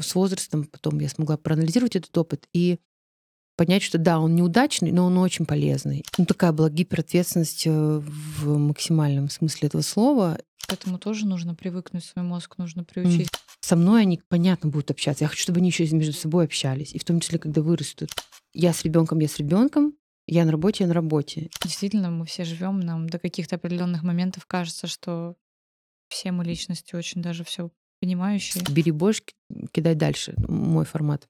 с возрастом потом я смогла проанализировать этот опыт и понять, что да, он неудачный, но он очень полезный. Ну, такая была гиперответственность э, в максимальном смысле этого слова. К этому тоже нужно привыкнуть, свой мозг нужно приучить. Со мной они, понятно, будут общаться. Я хочу, чтобы они еще между собой общались. И в том числе, когда вырастут. Я с ребенком, я с ребенком. Я на работе, я на работе. Действительно, мы все живем, нам до каких-то определенных моментов кажется, что все мы личности очень даже все понимающие. Бери больше, кидай дальше. Мой формат.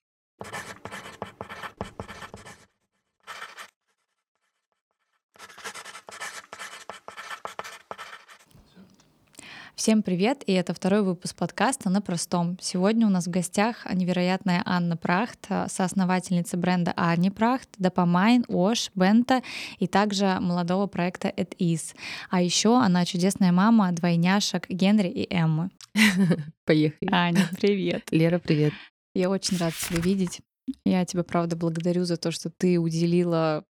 Всем привет, и это второй выпуск подкаста «На простом». Сегодня у нас в гостях невероятная Анна Прахт, соосновательница бренда Ани Прахт, Допамайн, Ош, Бента и также молодого проекта It Is. А еще она чудесная мама двойняшек Генри и Эммы. Поехали. Аня, привет. Лера, привет. Я очень рада тебя видеть. Я тебя, правда, благодарю за то, что ты уделила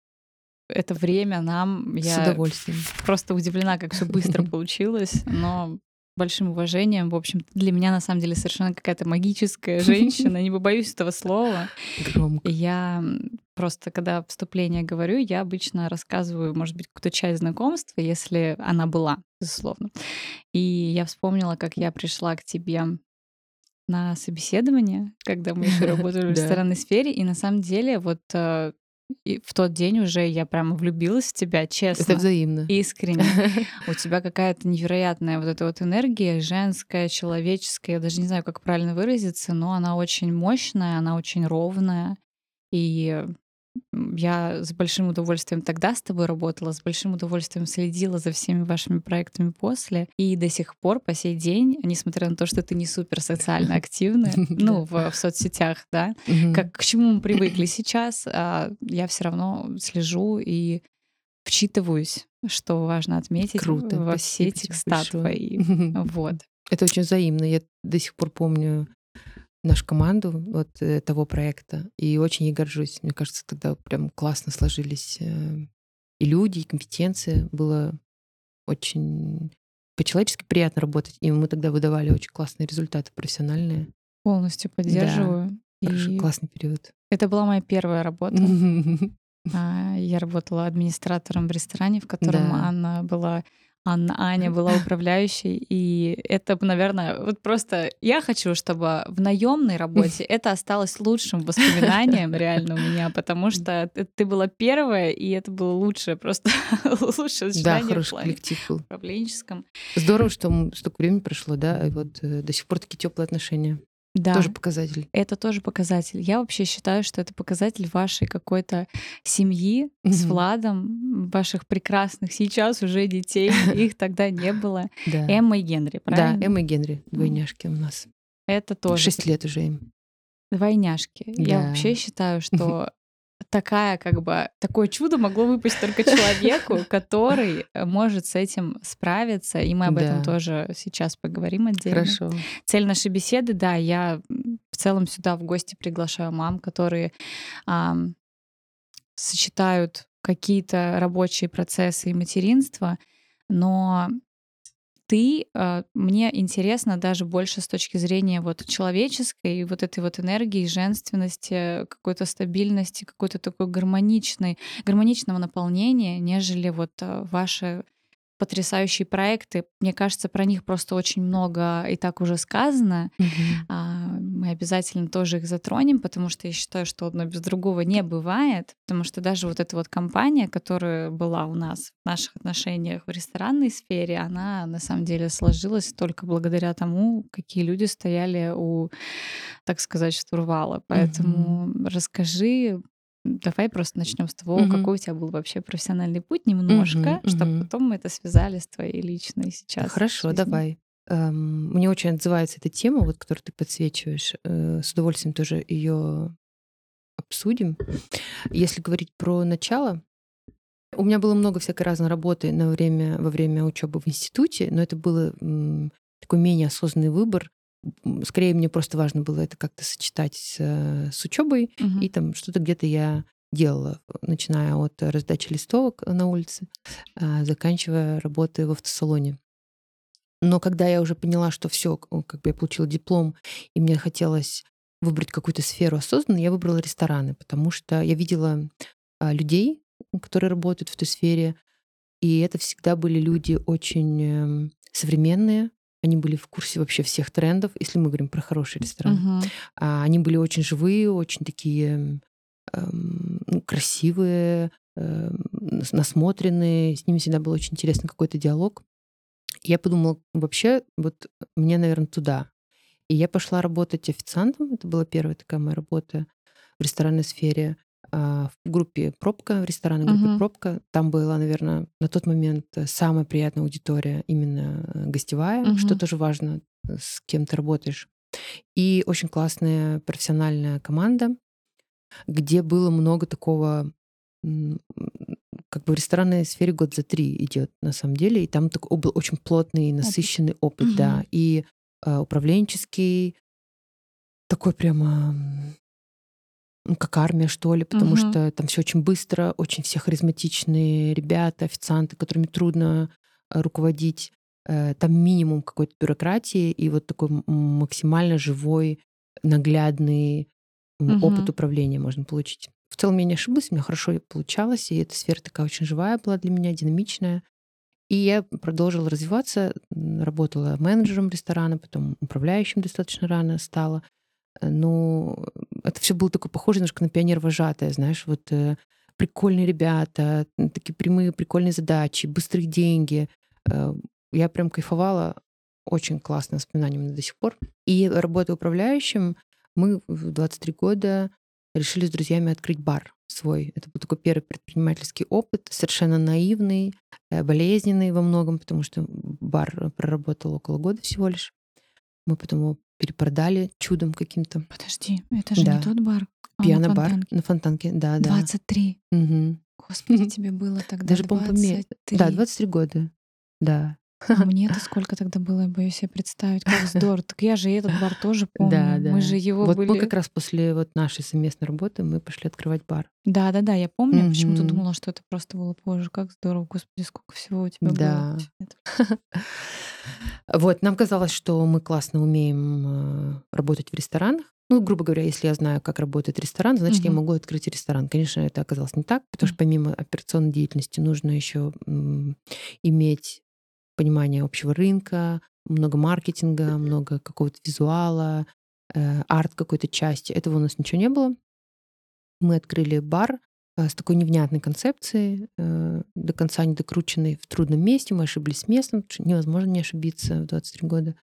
это время нам. Я С удовольствием. Просто удивлена, как все быстро получилось, но большим уважением. В общем, для меня на самом деле совершенно какая-то магическая женщина. Не побоюсь этого слова. Громко. Я просто, когда вступление говорю, я обычно рассказываю, может быть, какую-то часть знакомства, если она была, безусловно. И я вспомнила, как я пришла к тебе на собеседование, когда мы еще работали в ресторанной сфере, и на самом деле вот э, и в тот день уже я прямо влюбилась в тебя, честно. Это взаимно. Искренне. У тебя какая-то невероятная вот эта вот энергия, женская, человеческая, я даже не знаю, как правильно выразиться, но она очень мощная, она очень ровная. И я с большим удовольствием тогда с тобой работала, с большим удовольствием следила за всеми вашими проектами после. И до сих пор, по сей день, несмотря на то, что ты не супер социально активная, ну, в, в соцсетях, да, как к чему мы привыкли сейчас, а, я все равно слежу и вчитываюсь, что важно отметить Круто, во все текста твои. Вот. Это очень взаимно. Я до сих пор помню нашу команду вот э, того проекта. И очень ей горжусь. Мне кажется, тогда прям классно сложились э, и люди, и компетенции. Было очень по-человечески приятно работать. И мы тогда выдавали очень классные результаты профессиональные. Полностью поддерживаю. Да. Хорошо, и классный период. Это была моя первая работа. А, я работала администратором в ресторане, в котором да. Анна была Анна Аня была управляющей, и это, наверное, вот просто я хочу, чтобы в наемной работе это осталось лучшим воспоминанием реально у меня, потому что ты была первая, и это было лучшее, просто лучшее Да, хороший коллектив был. Управленческом. Здорово, что столько времени прошло, да, и вот э, до сих пор такие теплые отношения. Да. Тоже показатель. Это тоже показатель. Я вообще считаю, что это показатель вашей какой-то семьи mm-hmm. с Владом, ваших прекрасных сейчас уже детей. Их тогда не было. Да. Эмма и Генри, правильно? Да, Эмма и Генри, двойняшки у нас. Это тоже. Шесть лет уже им. Двойняшки. Я вообще считаю, что такая, как бы, такое чудо могло выпасть только человеку, который э, может с этим справиться. И мы об да. этом тоже сейчас поговорим отдельно. Хорошо. Цель нашей беседы, да, я в целом сюда в гости приглашаю мам, которые а, сочетают какие-то рабочие процессы и материнство, но ты, а, мне интересно даже больше с точки зрения вот человеческой, вот этой вот энергии, женственности, какой-то стабильности, какой-то такой гармоничной, гармоничного наполнения, нежели вот а, ваши потрясающие проекты. Мне кажется, про них просто очень много и так уже сказано. Угу. Мы обязательно тоже их затронем, потому что я считаю, что одно без другого не бывает. Потому что даже вот эта вот компания, которая была у нас в наших отношениях в ресторанной сфере, она на самом деле сложилась только благодаря тому, какие люди стояли у, так сказать, штурвала. Поэтому угу. расскажи Давай просто начнем с того, угу. какой у тебя был вообще профессиональный путь немножко, угу, чтобы потом мы это связали с твоей личной сейчас. Хорошо, жизнью. давай. Эм, мне очень отзывается эта тема, вот, которую ты подсвечиваешь. Э, с удовольствием тоже ее обсудим. Если говорить про начало, у меня было много всякой разной работы на время, во время учебы в институте, но это был такой менее осознанный выбор скорее мне просто важно было это как-то сочетать с, э, с учебой, угу. и там что-то где-то я делала, начиная от раздачи листовок на улице, а, заканчивая работой в автосалоне. Но когда я уже поняла, что все, как бы я получила диплом, и мне хотелось выбрать какую-то сферу осознанно, я выбрала рестораны, потому что я видела а, людей, которые работают в этой сфере, и это всегда были люди очень эм, современные, они были в курсе вообще всех трендов, если мы говорим про хороший ресторан. Мгм. А, Они были очень живые, очень такие эм, ну, красивые, эм, нас- насмотренные. С ними всегда был очень интересный какой-то диалог. И Я подумала, вообще, вот мне, наверное, туда. И я пошла работать официантом. Это была первая такая моя работа в ресторанной сфере. а, В группе «Пробка», в ресторанной группе Мгм. «Пробка». Там была, наверное, на тот момент э, самая приятная аудитория именно э, гостевая, что Мгм. тоже важно, э, с кем ты работаешь. И очень классная профессиональная команда, где было много такого, как бы в ресторанной сфере год за три идет на самом деле, и там такой был очень плотный, и Опыт. насыщенный опыт, да, Мгм. и а, управленческий, такой прямо ну, как армия, что ли, потому Мгм. что там все очень быстро, очень все харизматичные ребята, официанты, которыми трудно э, руководить. Э, Там минимум какой-то бюрократии и вот такой максимально живой, наглядный м, опыт управления можно получить. В целом я не ошиблась, у меня хорошо получалось, и эта сфера такая очень живая была для меня, динамичная. И я продолжила развиваться, работала менеджером ресторана, потом управляющим достаточно рано стала. Э, Но это все было такое похоже немножко на пионер-вожатое, знаешь, вот э, прикольные ребята, такие прямые прикольные задачи, быстрые деньги. Э, Я прям кайфовала, очень у меня до сих пор. И работая управляющим, мы в 23 года решили с друзьями открыть бар свой. Это был такой первый предпринимательский опыт, совершенно наивный, э, болезненный во многом, потому что бар проработал около года всего лишь. Мы потом его перепродали чудом каким-то. Подожди, это же Да. не тот бар. а Пьяно-бар Фонтанке. на Фонтанке, да, да. 23. Мгм. Господи, тебе было тогда Даже, по-моему, поме- 23. Да, 23 года. Да. А мне-то сколько тогда было, я боюсь себе представить. Как здорово. Так я же и этот бар тоже помню. Да, да. Мы же его вот были... мы как раз после вот нашей совместной работы мы пошли открывать бар. Да, да, да, я помню. Почему-то Мгм. думала, что это просто было позже. Как здорово, господи, сколько всего у тебя Да. было. Это- Вот, нам казалось, что мы классно умеем э, работать в ресторанах. Ну, грубо говоря, если я знаю, как работает ресторан, значит, я Мгм. могу открыть ресторан. Конечно, это оказалось не так, потому что помимо операционной деятельности нужно еще иметь понимание общего рынка, много маркетинга, много какого-то визуала, э, арт какой-то части. Этого у нас ничего не было. Мы открыли бар э, с такой невнятной концепцией, э, до конца не докрученной в трудном месте. Мы ошиблись с местом, невозможно не ошибиться в 23 года.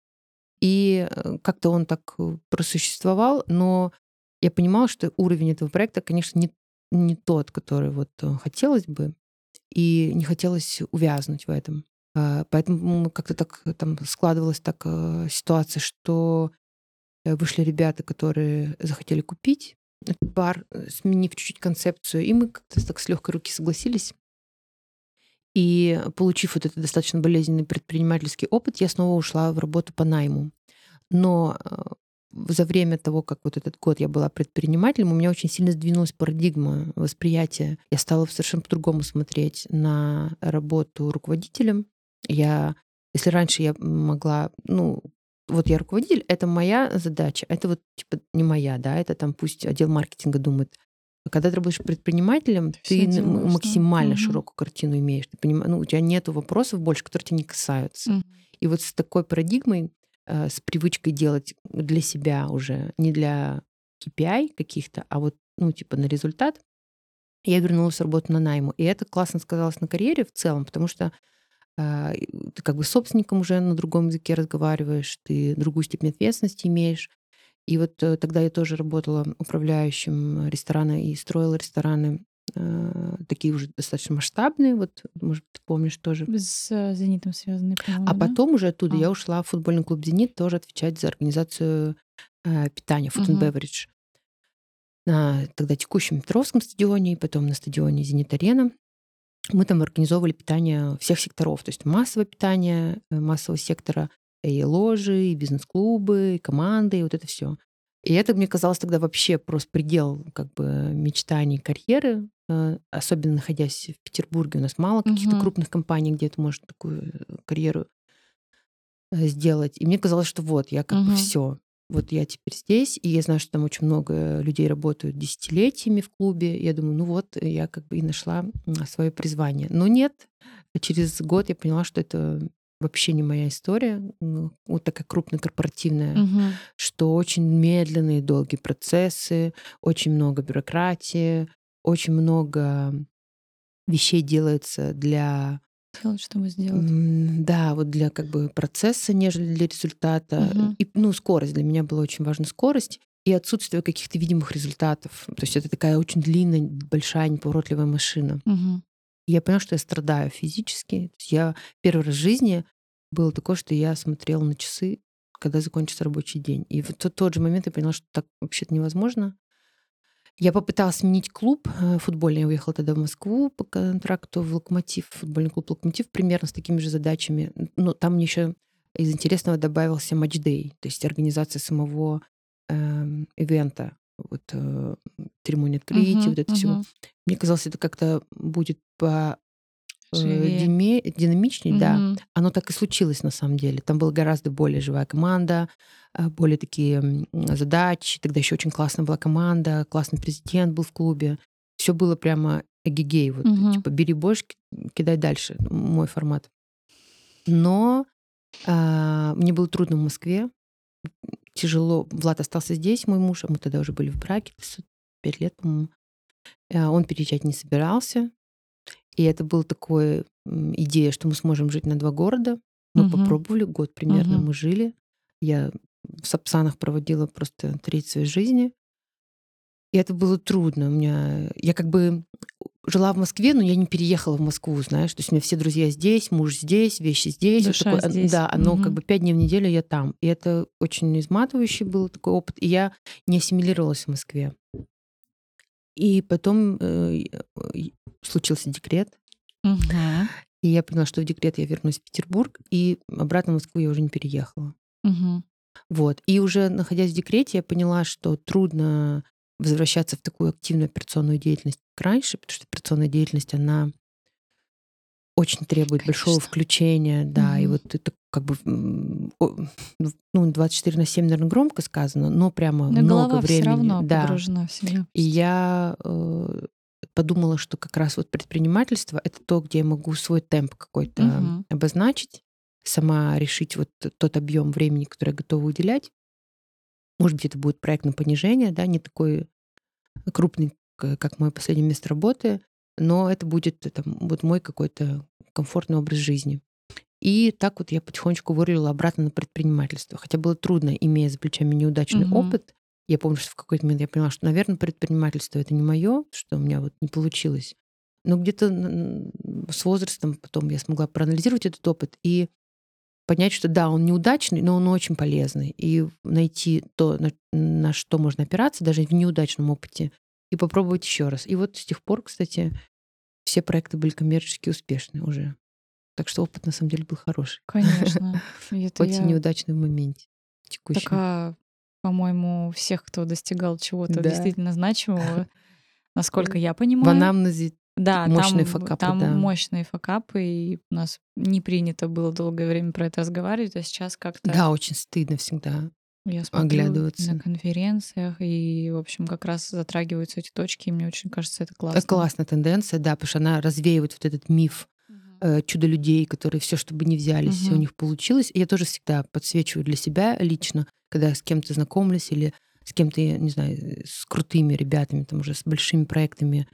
И э, как-то он так э, просуществовал, но я понимала, что уровень этого проекта, конечно, не, не тот, который вот э, хотелось бы, и не хотелось увязнуть в этом. А, Поэтому как-то так э, там складывалась так э, ситуация, что э, вышли ребята, которые захотели купить этот бар, сменив чуть-чуть концепцию, и мы как-то так с легкой руки согласились. И получив вот этот достаточно болезненный предпринимательский опыт, я снова ушла в работу по найму. Но за время того, как вот этот год я была предпринимателем, у меня очень сильно сдвинулась парадигма восприятия. Я стала совершенно по-другому смотреть на работу руководителем. Я, если раньше я могла, ну, вот я руководитель, это моя задача, это вот типа не моя, да, это там пусть отдел маркетинга думает. А когда ты работаешь предпринимателем, Ты всё ты делаешь, да. максимально Мгм. широкую картину имеешь. Ты понимаешь, ну, у тебя нет вопросов больше, которые тебя не касаются. Мгм. И вот с такой парадигмой, э, с привычкой делать для себя уже, не для KPI каких-то, а вот, ну, типа на результат, я вернулась в работу на найму. И это классно сказалось на карьере в целом, потому что ты как бы с собственником уже на другом языке разговариваешь, ты другую степень ответственности имеешь. И вот э, тогда я тоже работала управляющим ресторана и строила рестораны э, такие уже достаточно масштабные, вот, может, ты помнишь тоже. С э, «Зенитом» связанный, по-моему, А да? потом уже оттуда А. я ушла в футбольный клуб «Зенит» тоже отвечать за организацию э, питания, food and beverage. На тогда текущем Петровском стадионе, и потом на стадионе «Зенит-арена». Мы там организовывали питание всех секторов, то есть массовое питание, э, массового сектора, и ложи, и бизнес-клубы, и команды, и вот это все. И это мне казалось тогда вообще просто предел как бы мечтаний карьеры, э, особенно находясь в Петербурге. У нас мало каких-то Мгм. крупных компаний, где ты можешь такую э, карьеру сделать. И мне казалось, что вот, я как бы Мгм. все. Вот я теперь здесь, и я знаю, что там очень много людей работают десятилетиями в клубе. Я думаю, ну вот, я как бы и нашла свое призвание. Но нет, через год я поняла, что это вообще не моя история, ну, вот такая крупная корпоративная, угу. что очень медленные, долгие процессы, очень много бюрократии, очень много вещей делается для Делать, чтобы сделать. Да, вот для как бы процесса, нежели для результата. Угу. И, ну, скорость. Для меня была очень важна скорость и отсутствие каких-то видимых результатов. То есть это такая очень длинная, большая, неповоротливая машина. Угу. я поняла, что я страдаю физически. Я первый раз в жизни было такое, что я смотрела на часы, когда закончится рабочий день. И в тот, тот же момент я поняла, что так вообще-то невозможно. Я попыталась сменить клуб э, футбольный. Я уехала тогда в Москву по контракту в Локомотив, футбольный клуб Локомотив, примерно с такими же задачами. Но там мне еще из интересного добавился матчдей, то есть организация самого э, ивента, вот э, церемония открытия, uh-huh, вот это uh-huh. все. Мне казалось, это как-то будет по Живее. диме, динамичнее, угу. да. Оно так и случилось на самом деле. Там была гораздо более живая команда, а, более такие задачи. Тогда еще очень классная была команда, классный президент был в клубе. Все было прямо эгегей. Вот, угу. Типа бери больше, кидай дальше. Мой формат. Но а, мне было трудно в Москве. Тяжело. Влад остался здесь, мой муж, а мы тогда уже были в браке, пять лет, по-моему. А, он переезжать не собирался. И это была такая идея, что мы сможем жить на два города. Мы угу. попробовали, год примерно угу. мы жили. Я в Сапсанах проводила просто треть своей жизни. И это было трудно. У меня... Я как бы жила в Москве, но я не переехала в Москву, знаешь. То есть у меня все друзья здесь, муж здесь, вещи здесь. Душа вот такой, здесь. Да, оно угу. как бы пять дней в неделю я там. И это очень изматывающий был такой опыт. И я не ассимилировалась в Москве. И потом э, случился декрет. Угу. И я поняла, что в декрет я вернусь в Петербург, и обратно в Москву я уже не переехала. Угу. Вот. И уже находясь в декрете, я поняла, что трудно возвращаться в такую активную операционную деятельность, как раньше, потому что операционная деятельность, она очень требует Конечно. большого включения, да, угу. и вот это как бы ну, 24 на 7, наверное, громко сказано, но прямо но много голова времени. Все равно да. погружена в себя. И я э, подумала, что как раз вот предпринимательство это то, где я могу свой темп какой-то угу. обозначить, сама решить вот тот объем времени, который я готова уделять. Может быть, это будет проект на понижение, да, не такой крупный, как мое последнее место работы, но это будет это, вот мой какой-то комфортный образ жизни. И так вот я потихонечку вырулила обратно на предпринимательство. Хотя было трудно, имея за плечами неудачный угу. опыт. Я помню, что в какой-то момент я поняла, что, наверное, предпринимательство это не мое, что у меня вот не получилось. Но где-то с возрастом потом я смогла проанализировать этот опыт и понять, что да, он неудачный, но он очень полезный. И найти то, на, на что можно опираться, даже в неудачном опыте, и попробовать еще раз. И вот с тех пор, кстати, все проекты были коммерчески успешны уже. Так что опыт на самом деле был хороший. Конечно. Хоть и неудачный в моменте текущем. Такая, по-моему, всех, кто достигал чего-то да. действительно значимого, насколько я понимаю. В анамнезе да, мощные там, факапы. Там да. мощные факапы, и у нас не принято было долгое время про это разговаривать, а сейчас как-то... Да, очень стыдно всегда. Я оглядываться. на конференциях, и, в общем, как раз затрагиваются эти точки, и мне очень кажется, это классно. Это классная тенденция, да, потому что она развеивает вот этот миф uh-huh. чудо-людей, которые все, чтобы не взялись, uh-huh. все у них получилось. И я тоже всегда подсвечиваю для себя лично, когда с кем-то знакомлюсь или с кем-то, не знаю, с крутыми ребятами, там уже с большими проектами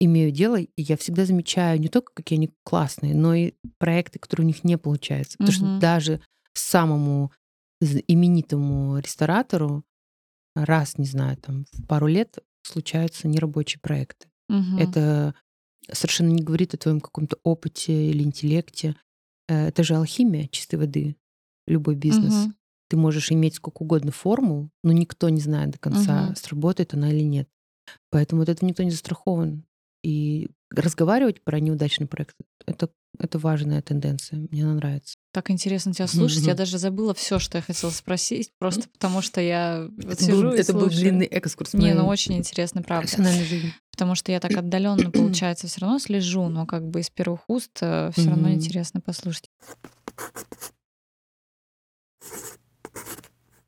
имею дело, и я всегда замечаю не только, какие они классные, но и проекты, которые у них не получаются. Потому uh-huh. что даже самому именитому ресторатору раз, не знаю, там в пару лет случаются нерабочие проекты. Угу. Это совершенно не говорит о твоем каком-то опыте или интеллекте. Э, это же алхимия чистой воды, любой бизнес. Угу. Ты можешь иметь сколько угодно формул, но никто не знает до конца, угу. сработает она или нет. Поэтому от этого никто не застрахован. И разговаривать про неудачный проект это, это важная тенденция. Мне она нравится. Так интересно тебя слушать. Mm-hmm. Я даже забыла все, что я хотела спросить, просто потому что я вот это сижу был, и Это слушаю. был длинный экскурс. Не, ну очень интересно, правда. Потому что я так отдаленно, получается, все равно слежу, но как бы из первых уст э, все равно интересно послушать.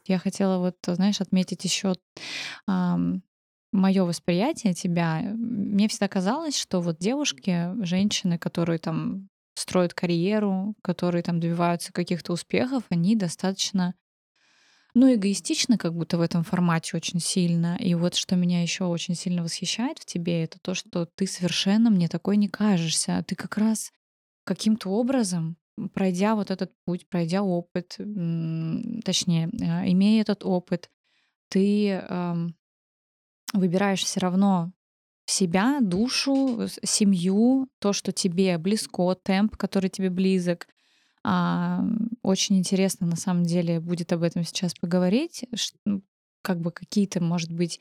Я хотела вот, знаешь, отметить еще мое восприятие тебя. Мне всегда казалось, что вот девушки, женщины, которые там строят карьеру, которые там добиваются каких-то успехов, они достаточно ну, эгоистичны как будто в этом формате очень сильно. И вот что меня еще очень сильно восхищает в тебе, это то, что ты совершенно мне такой не кажешься. Ты как раз каким-то образом, пройдя вот этот путь, пройдя опыт, точнее, а, имея этот опыт, ты выбираешь все равно себя, душу, семью, то, что тебе близко, темп, который тебе близок. А, очень интересно, на самом деле, будет об этом сейчас поговорить. Ну, как бы какие-то, может быть,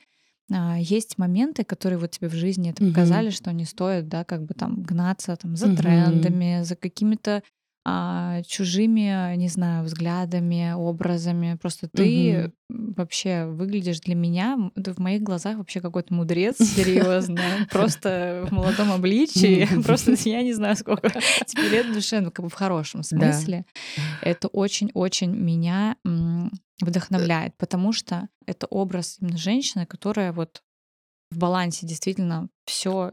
а, есть моменты, которые вот тебе в жизни это показали, угу. что не стоит, да, как бы там гнаться там за угу. трендами, за какими-то а, чужими, не знаю, взглядами, образами. Просто ты угу. вообще выглядишь для меня, ты в моих глазах вообще какой-то мудрец, серьезно, просто в молодом обличии, просто я не знаю, сколько тебе лет душе, ну как бы в хорошем смысле. Это очень-очень меня вдохновляет, потому что это образ именно женщины, которая вот в балансе действительно все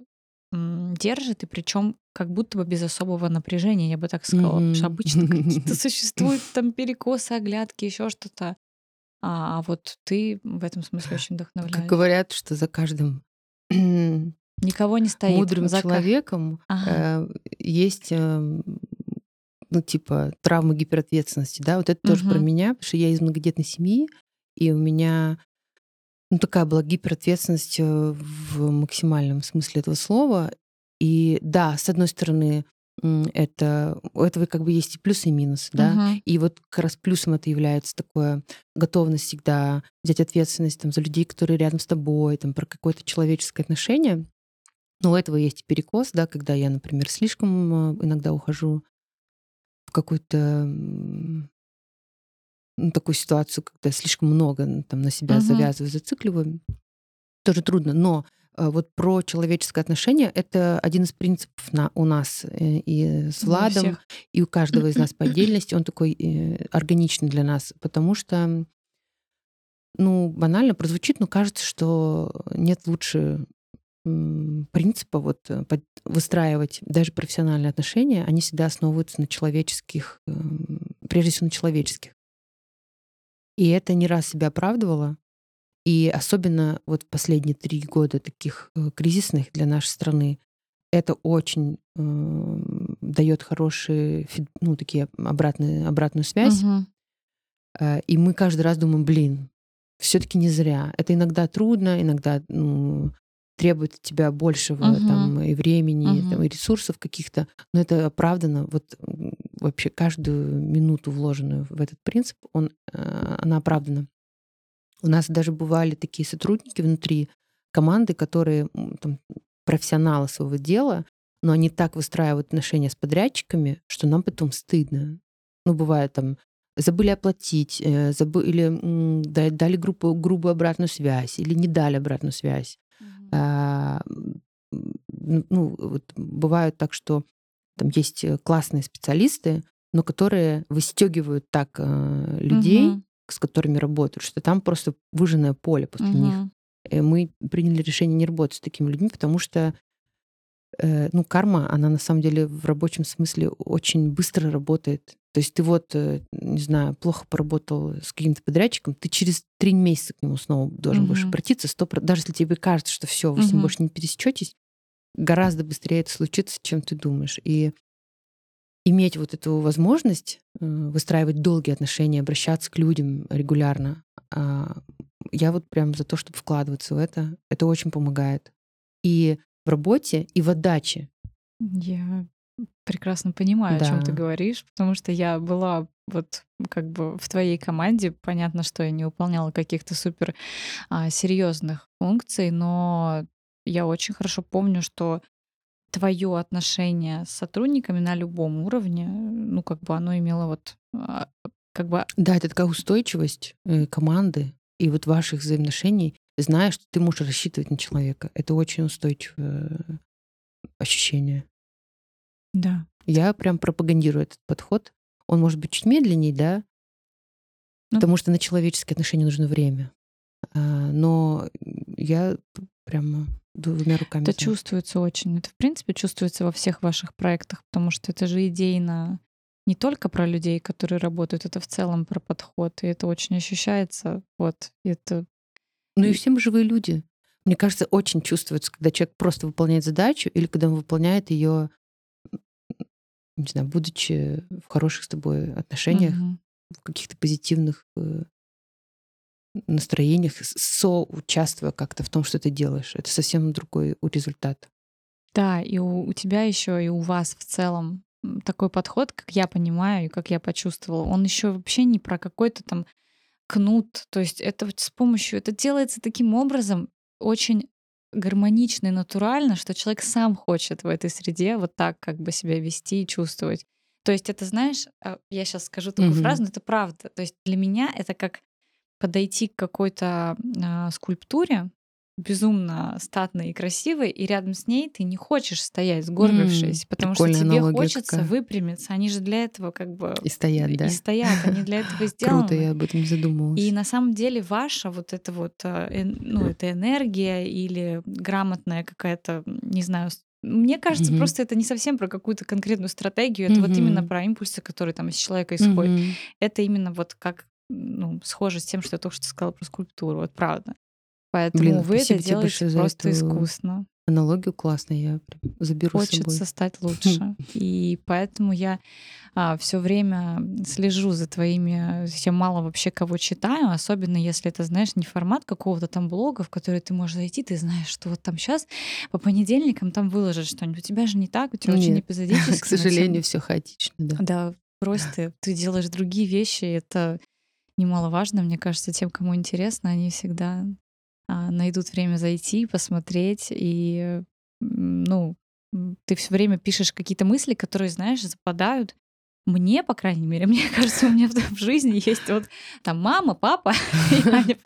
держит, и причем как будто бы без особого напряжения, я бы так сказала. Потому что обычно какие-то существуют там перекосы, оглядки, еще что-то. А, а вот ты в этом смысле очень вдохновляешь. Как говорят, что за каждым никого не стоит. Мудрым за... человеком ага. э, есть, э, ну, типа, травма гиперответственности, да, вот это угу. тоже про меня, потому что я из многодетной семьи, и у меня ну, такая была гиперответственность э, в максимальном смысле этого слова. И да, с одной стороны, это у этого как бы есть и плюсы, и минусы, да. Uh-huh. И вот как раз плюсом это является такое готовность всегда взять ответственность там, за людей, которые рядом с тобой, там, про какое-то человеческое отношение. Но у этого есть и перекос, да, когда я, например, слишком э, иногда ухожу в какую-то ну, такую ситуацию, когда слишком много там на себя uh-huh. завязываю, зацикливаю, тоже трудно. Но э, вот про человеческое отношение это один из принципов на, у нас э, и с Владом, и у каждого из нас по отдельности. Он такой э, органичный для нас, потому что, ну, банально прозвучит, но кажется, что нет лучше принципа вот выстраивать даже профессиональные отношения, они всегда основываются на человеческих, эм, прежде всего на человеческих. И это не раз себя оправдывало. И особенно вот в последние три года таких э, кризисных для нашей страны, это очень э, дает хорошие, ну, такие обратные, обратную связь. Угу. Э, и мы каждый раз думаем, блин, все-таки не зря. Это иногда трудно, иногда ну, требует от тебя большего угу. там и времени, угу. там, и ресурсов каких-то, но это оправдано. Вот вообще каждую минуту, вложенную в этот принцип, он, э, она оправдана. У нас даже бывали такие сотрудники внутри команды, которые там, профессионалы своего дела, но они так выстраивают отношения с подрядчиками, что нам потом стыдно. Ну, бывает там, забыли оплатить, э, забыли, или дали группу, грубую обратную связь, или не дали обратную связь. Mm-hmm. ну, вот бывает так, что там есть э, классные специалисты, но которые выстегивают так э, людей, угу. с которыми работают, что там просто выжженное поле после угу. них. И мы приняли решение не работать с такими людьми, потому что э, ну, карма, она на самом деле в рабочем смысле очень быстро работает. То есть ты вот, э, не знаю, плохо поработал с каким-то подрядчиком, ты через три месяца к нему снова должен угу. будешь обратиться, 100%, даже если тебе кажется, что все, вы с ним больше не пересечетесь, гораздо быстрее это случится, чем ты думаешь. И иметь вот эту возможность э, выстраивать долгие отношения, обращаться к людям регулярно, а, я вот прям за то, чтобы вкладываться в это. Это очень помогает. И в работе, и в отдаче. Я прекрасно понимаю, да. о чем ты говоришь, потому что я была вот как бы в твоей команде. Понятно, что я не выполняла каких-то супер а, серьезных функций, но я очень хорошо помню, что твое отношение с сотрудниками на любом уровне, ну, как бы оно имело вот а, как бы... Да, это такая устойчивость э, команды и вот ваших взаимоотношений, зная, что ты можешь рассчитывать на человека. Это очень устойчивое ощущение. Да. Я прям пропагандирую этот подход. Он может быть чуть медленнее, да, Ну, Потому что на человеческие отношения нужно время. А, но я прямо двумя руками. Это чувствуется очень. Это, в принципе, чувствуется во всех ваших проектах, потому что это же идейно не только про людей, которые работают, это в целом про подход. И это очень ощущается. Вот. Это... Ну и все мы живые люди. Мне кажется, очень чувствуется, когда человек просто выполняет задачу или когда он выполняет ее, не знаю, будучи в хороших с тобой отношениях, угу. в каких-то позитивных э, настроениях, соучаствуя как-то в том, что ты делаешь. Это совсем другой результат. Да, и у, у тебя еще и у вас в целом такой подход, как я понимаю и как я почувствовала, он еще вообще не про какой-то там кнут. То есть это вот с помощью, это делается таким образом очень гармонично и натурально, что человек сам хочет в этой среде вот так как бы себя вести и чувствовать. То есть это, знаешь, а, я сейчас скажу такую mm-hmm. фразу, но это правда. То есть для меня это как подойти к какой-то э, скульптуре, безумно статной и красивой, и рядом с ней ты не хочешь стоять, сгорбившись, mm, потому что тебе хочется какая. выпрямиться. Они же для этого как бы... И стоят, да? И стоят, они для этого сделаны. Круто, я об этом не задумывалась. И на самом деле ваша вот эта вот, э, ну, это энергия или грамотная какая-то, не знаю, мне кажется, mm-hmm. просто это не совсем про какую-то конкретную стратегию, это mm-hmm. вот именно про импульсы, которые там из человека исходят. Mm-hmm. Это именно вот как ну, схоже с тем, что я только что сказала про скульптуру, вот правда. Поэтому Блин, вы это делаете просто искусно. Аналогию классная, я заберу Хочется с собой. стать лучше. И поэтому я а, все время слежу за твоими... Я мало вообще кого читаю, особенно если это, знаешь, не формат какого-то там блога, в который ты можешь зайти, ты знаешь, что вот там сейчас по понедельникам там выложат что-нибудь. У тебя же не так, у тебя Нет. очень эпизодически. К сожалению, все хаотично, да. Да, просто ты делаешь другие вещи, это немаловажно, мне кажется, тем, кому интересно, они всегда найдут время зайти, посмотреть, и, ну, ты все время пишешь какие-то мысли, которые, знаешь, западают. Мне, по крайней мере, мне кажется, у меня в жизни есть вот там мама, папа, и Аня,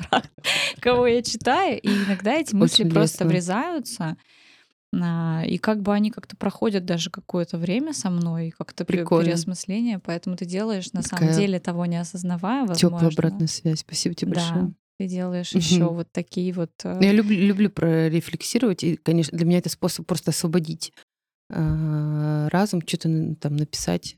кого я читаю, и иногда эти мысли просто врезаются. А, и как бы они как-то проходят даже какое-то время со мной, как-то Прикольно. переосмысление, поэтому ты делаешь на Такая самом деле того не осознавая, возможно. Теплая обратная связь. Спасибо тебе да. большое. Ты делаешь еще вот такие вот. Э, я люблю, люблю прорефлексировать, и, конечно, для меня это способ просто освободить э, разум, что-то там написать,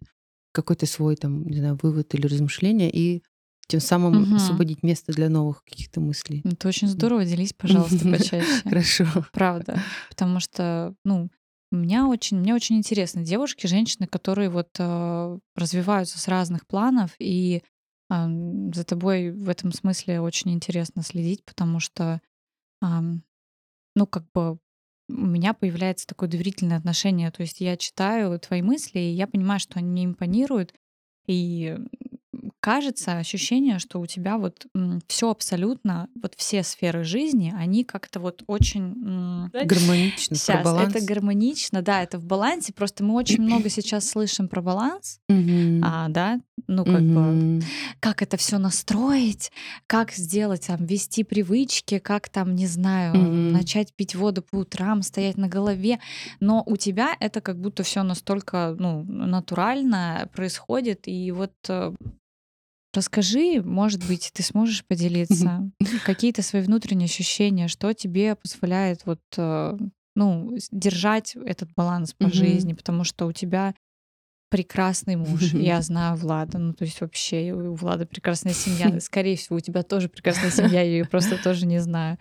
какой-то свой там, не знаю, вывод или размышление, и тем самым угу. освободить место для новых каких-то мыслей. Это очень здорово, делись, пожалуйста, почаще. Хорошо. Правда. Потому что, ну, меня очень, мне очень интересны девушки, женщины, которые вот э, развиваются с разных планов, и э, за тобой в этом смысле очень интересно следить, потому что, ну, как бы у меня появляется такое доверительное отношение. То есть я читаю твои мысли, и я понимаю, что они мне импонируют, и кажется ощущение, что у тебя вот все абсолютно, вот все сферы жизни, они как-то вот очень гармонично. Сейчас про баланс. это гармонично, да, это в балансе. Просто мы очень много сейчас слышим про баланс, а, да, ну как бы как это все настроить, как сделать, там, вести привычки, как там, не знаю, начать пить воду по утрам, стоять на голове. Но у тебя это как будто все настолько, ну, натурально происходит, и вот э, Расскажи, может быть, ты сможешь поделиться какие-то свои внутренние ощущения, что тебе позволяет вот, э, ну, держать этот баланс по жизни, потому что у тебя прекрасный муж. Я знаю Влада, ну то есть вообще у Влада прекрасная семья. Скорее всего, у тебя тоже прекрасная семья, я ее просто тоже не знаю.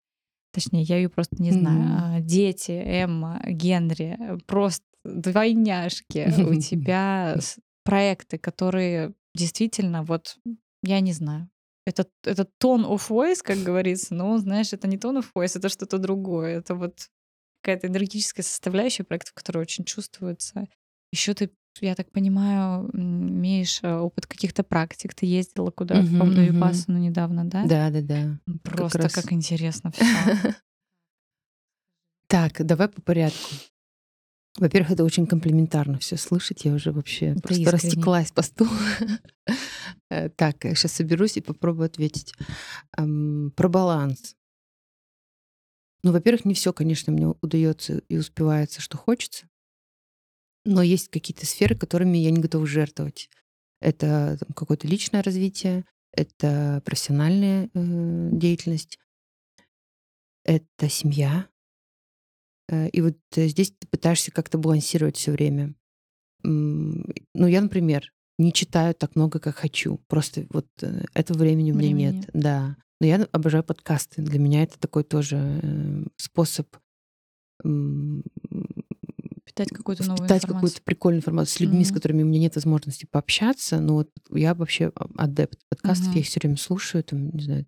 Точнее, я ее просто не знаю. А, дети, Эмма, Генри, просто двойняшки. У тебя проекты, которые действительно вот я не знаю. Это, это тон of voice, как говорится, но, знаешь, это не тон of voice, это что-то другое. Это вот какая-то энергетическая составляющая проекта, которая очень чувствуется. Еще ты, я так понимаю, имеешь э, опыт каких-то практик. Ты ездила куда-то, uh-huh, по-моему, на Випассану недавно, да? Да, да, да. Просто как, раз... как интересно все. Так, давай по порядку. Во-первых, это очень комплиментарно все слышать. Я уже вообще это просто искренне. растеклась по стулу. Э, так, сейчас соберусь и попробую ответить. Про баланс. Ну, во-первых, не все, конечно, мне удается и успевается, что хочется. Но есть какие-то сферы, которыми я не готова жертвовать. Это какое-то личное развитие, это профессиональная э, деятельность, это семья. Э, и вот э, здесь ты пытаешься как-то балансировать все время. Ну, я, например, не читаю так много, как хочу. Просто вот э, этого времени у меня Времени нет. Да. Но я обожаю подкасты. Для меня это такой тоже способ м, Питать какую-то новую впитать информацию. какую-то прикольную информацию с людьми, с Мгм. которыми у меня нет возможности пообщаться. Но вот я вообще а- адепт подкастов, Мгм. я их все время слушаю, там, не знаю,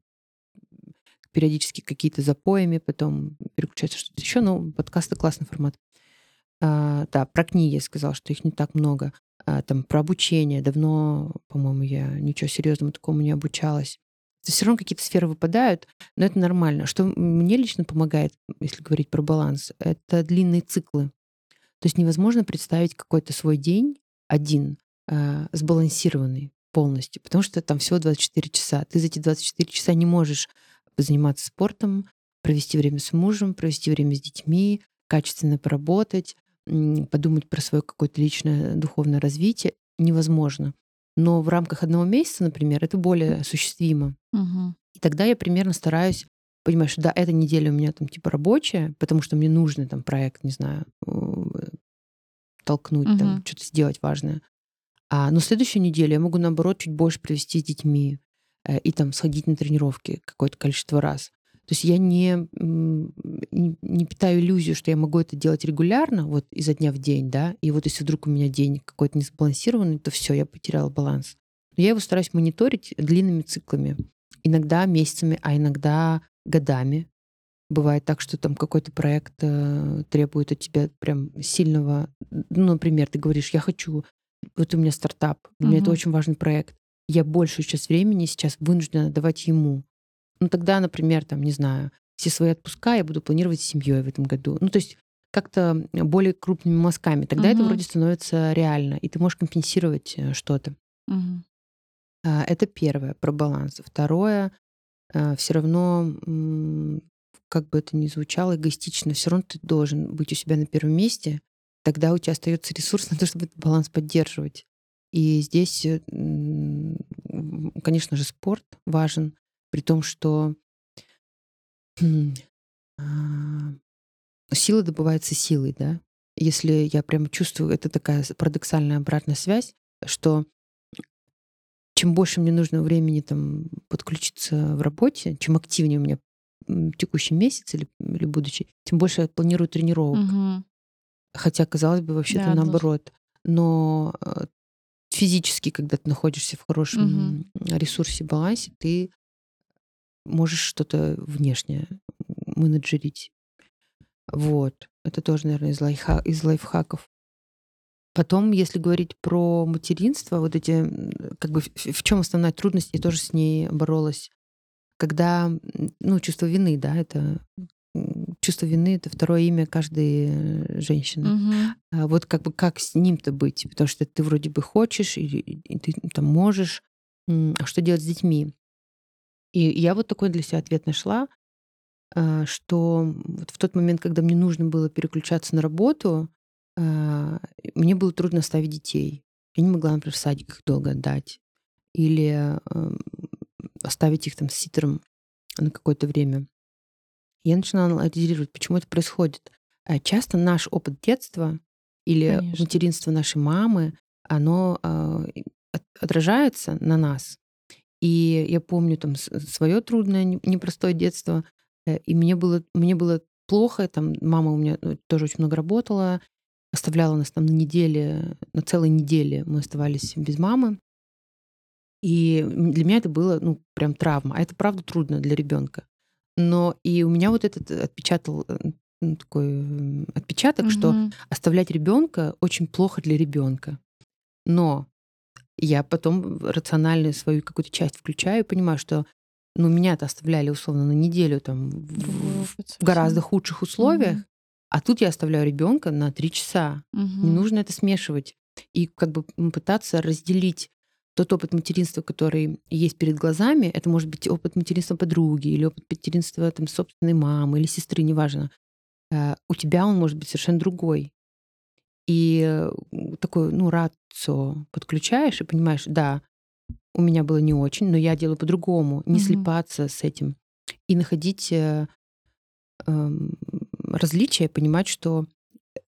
периодически какие-то запоями, потом переключается что-то еще. Но подкасты классный формат. А, да, про книги я сказала, что их не так много. А, там про обучение. Давно, по-моему, я ничего серьезного такому не обучалась. Все равно какие-то сферы выпадают, но это нормально. Что мне лично помогает, если говорить про баланс, это длинные циклы. То есть невозможно представить какой-то свой день один а, сбалансированный полностью, потому что там всего 24 часа. Ты за эти 24 часа не можешь заниматься спортом, провести время с мужем, провести время с детьми, качественно поработать, подумать про свое какое-то личное духовное развитие. Невозможно. Но в рамках одного месяца, например, это более осуществимо. Мгм. И тогда я примерно стараюсь понимать, что да, эта неделя у меня там типа рабочая, потому что мне нужно там проект, не знаю, э, толкнуть, там Мгм. что-то сделать важное. А, но следующую неделю я могу, наоборот, чуть больше провести с детьми и там сходить на тренировки какое-то количество раз. То есть я не, не, не питаю иллюзию, что я могу это делать регулярно, вот изо дня в день, да, и вот если вдруг у меня день какой-то несбалансированный, то все, я потеряла баланс. Но я его стараюсь мониторить длинными циклами. Иногда месяцами, а иногда годами. Бывает так, что там какой-то проект э, требует от тебя прям сильного... Ну, например, ты говоришь, я хочу... Вот у меня стартап, для меня это очень важный проект. Я большую часть времени сейчас вынуждена давать ему. Ну, тогда, например, там, не знаю, все свои отпуска я буду планировать с семьей в этом году. Ну, то есть как-то более крупными мазками. Тогда это Мгм. вроде становится реально, и ты можешь компенсировать э, что-то. А, Это первое про баланс. Второе, все равно, как бы это ни звучало эгоистично, все равно ты должен быть у себя на первом месте. Тогда у тебя остается ресурс на то, чтобы этот баланс поддерживать. И здесь, э, конечно же, спорт важен, при том, что м, а, сила добывается силой, да. Если я прямо чувствую, это такая парадоксальная обратная связь, что чем больше мне нужно времени там подключиться в работе, чем активнее у меня текущий месяц или, или будущий, тем больше я планирую тренировок. Мгм. Хотя, казалось бы, вообще-то Да, наоборот. Но э, физически, когда ты находишься в хорошем ресурсе, балансе, ты можешь что-то внешнее менеджерить. Вот. Это тоже, наверное, из, лайфха- из лайфхаков. Потом, если говорить про материнство, вот эти, как бы, в, чем основная трудность, я тоже с ней боролась. Когда, ну, чувство вины, да, это чувство вины это второе имя каждой э, женщины. Мгм. А вот как бы как с ним-то быть? Потому что ты вроде бы хочешь, и, и ты там можешь, а что делать с детьми? И я вот такой для себя ответ нашла, а, что вот в тот момент, когда мне нужно было переключаться на работу, а, мне было трудно оставить детей. Я не могла, например, в садик их долго отдать. Или оставить их там с ситером на какое-то время. Я начинала анализировать, почему это происходит. А Часто наш опыт детства или Конечно. материнство нашей мамы, оно а, отражается на нас. И я помню там свое трудное, не- непростое детство, э, и мне было, мне было плохо, там мама у меня ну, тоже очень много работала, оставляла нас там на неделе, на целой неделе мы оставались без мамы. И для меня это было, ну, прям травма. А это, правда, трудно для ребенка. Но и у меня вот этот отпечатал э, ну, такой отпечаток, что Мгм. оставлять ребенка очень плохо для ребенка. Но я потом рациональную свою какую-то часть включаю и понимаю, что ну, меня-то оставляли условно на неделю там в, в гораздо худших условиях, Мгм. а тут я оставляю ребенка на три часа. Не Мгм. нужно это смешивать. И как бы пытаться разделить тот опыт материнства, который есть перед глазами, это может быть опыт материнства подруги или опыт материнства там, собственной мамы или сестры, неважно. Э, У тебя он может быть совершенно другой. И э, такой, ну, рацио подключаешь и понимаешь, да, у меня было не очень, но я делаю по-другому, не Мгм. слепаться с этим и находить э, эм, различия, понимать, что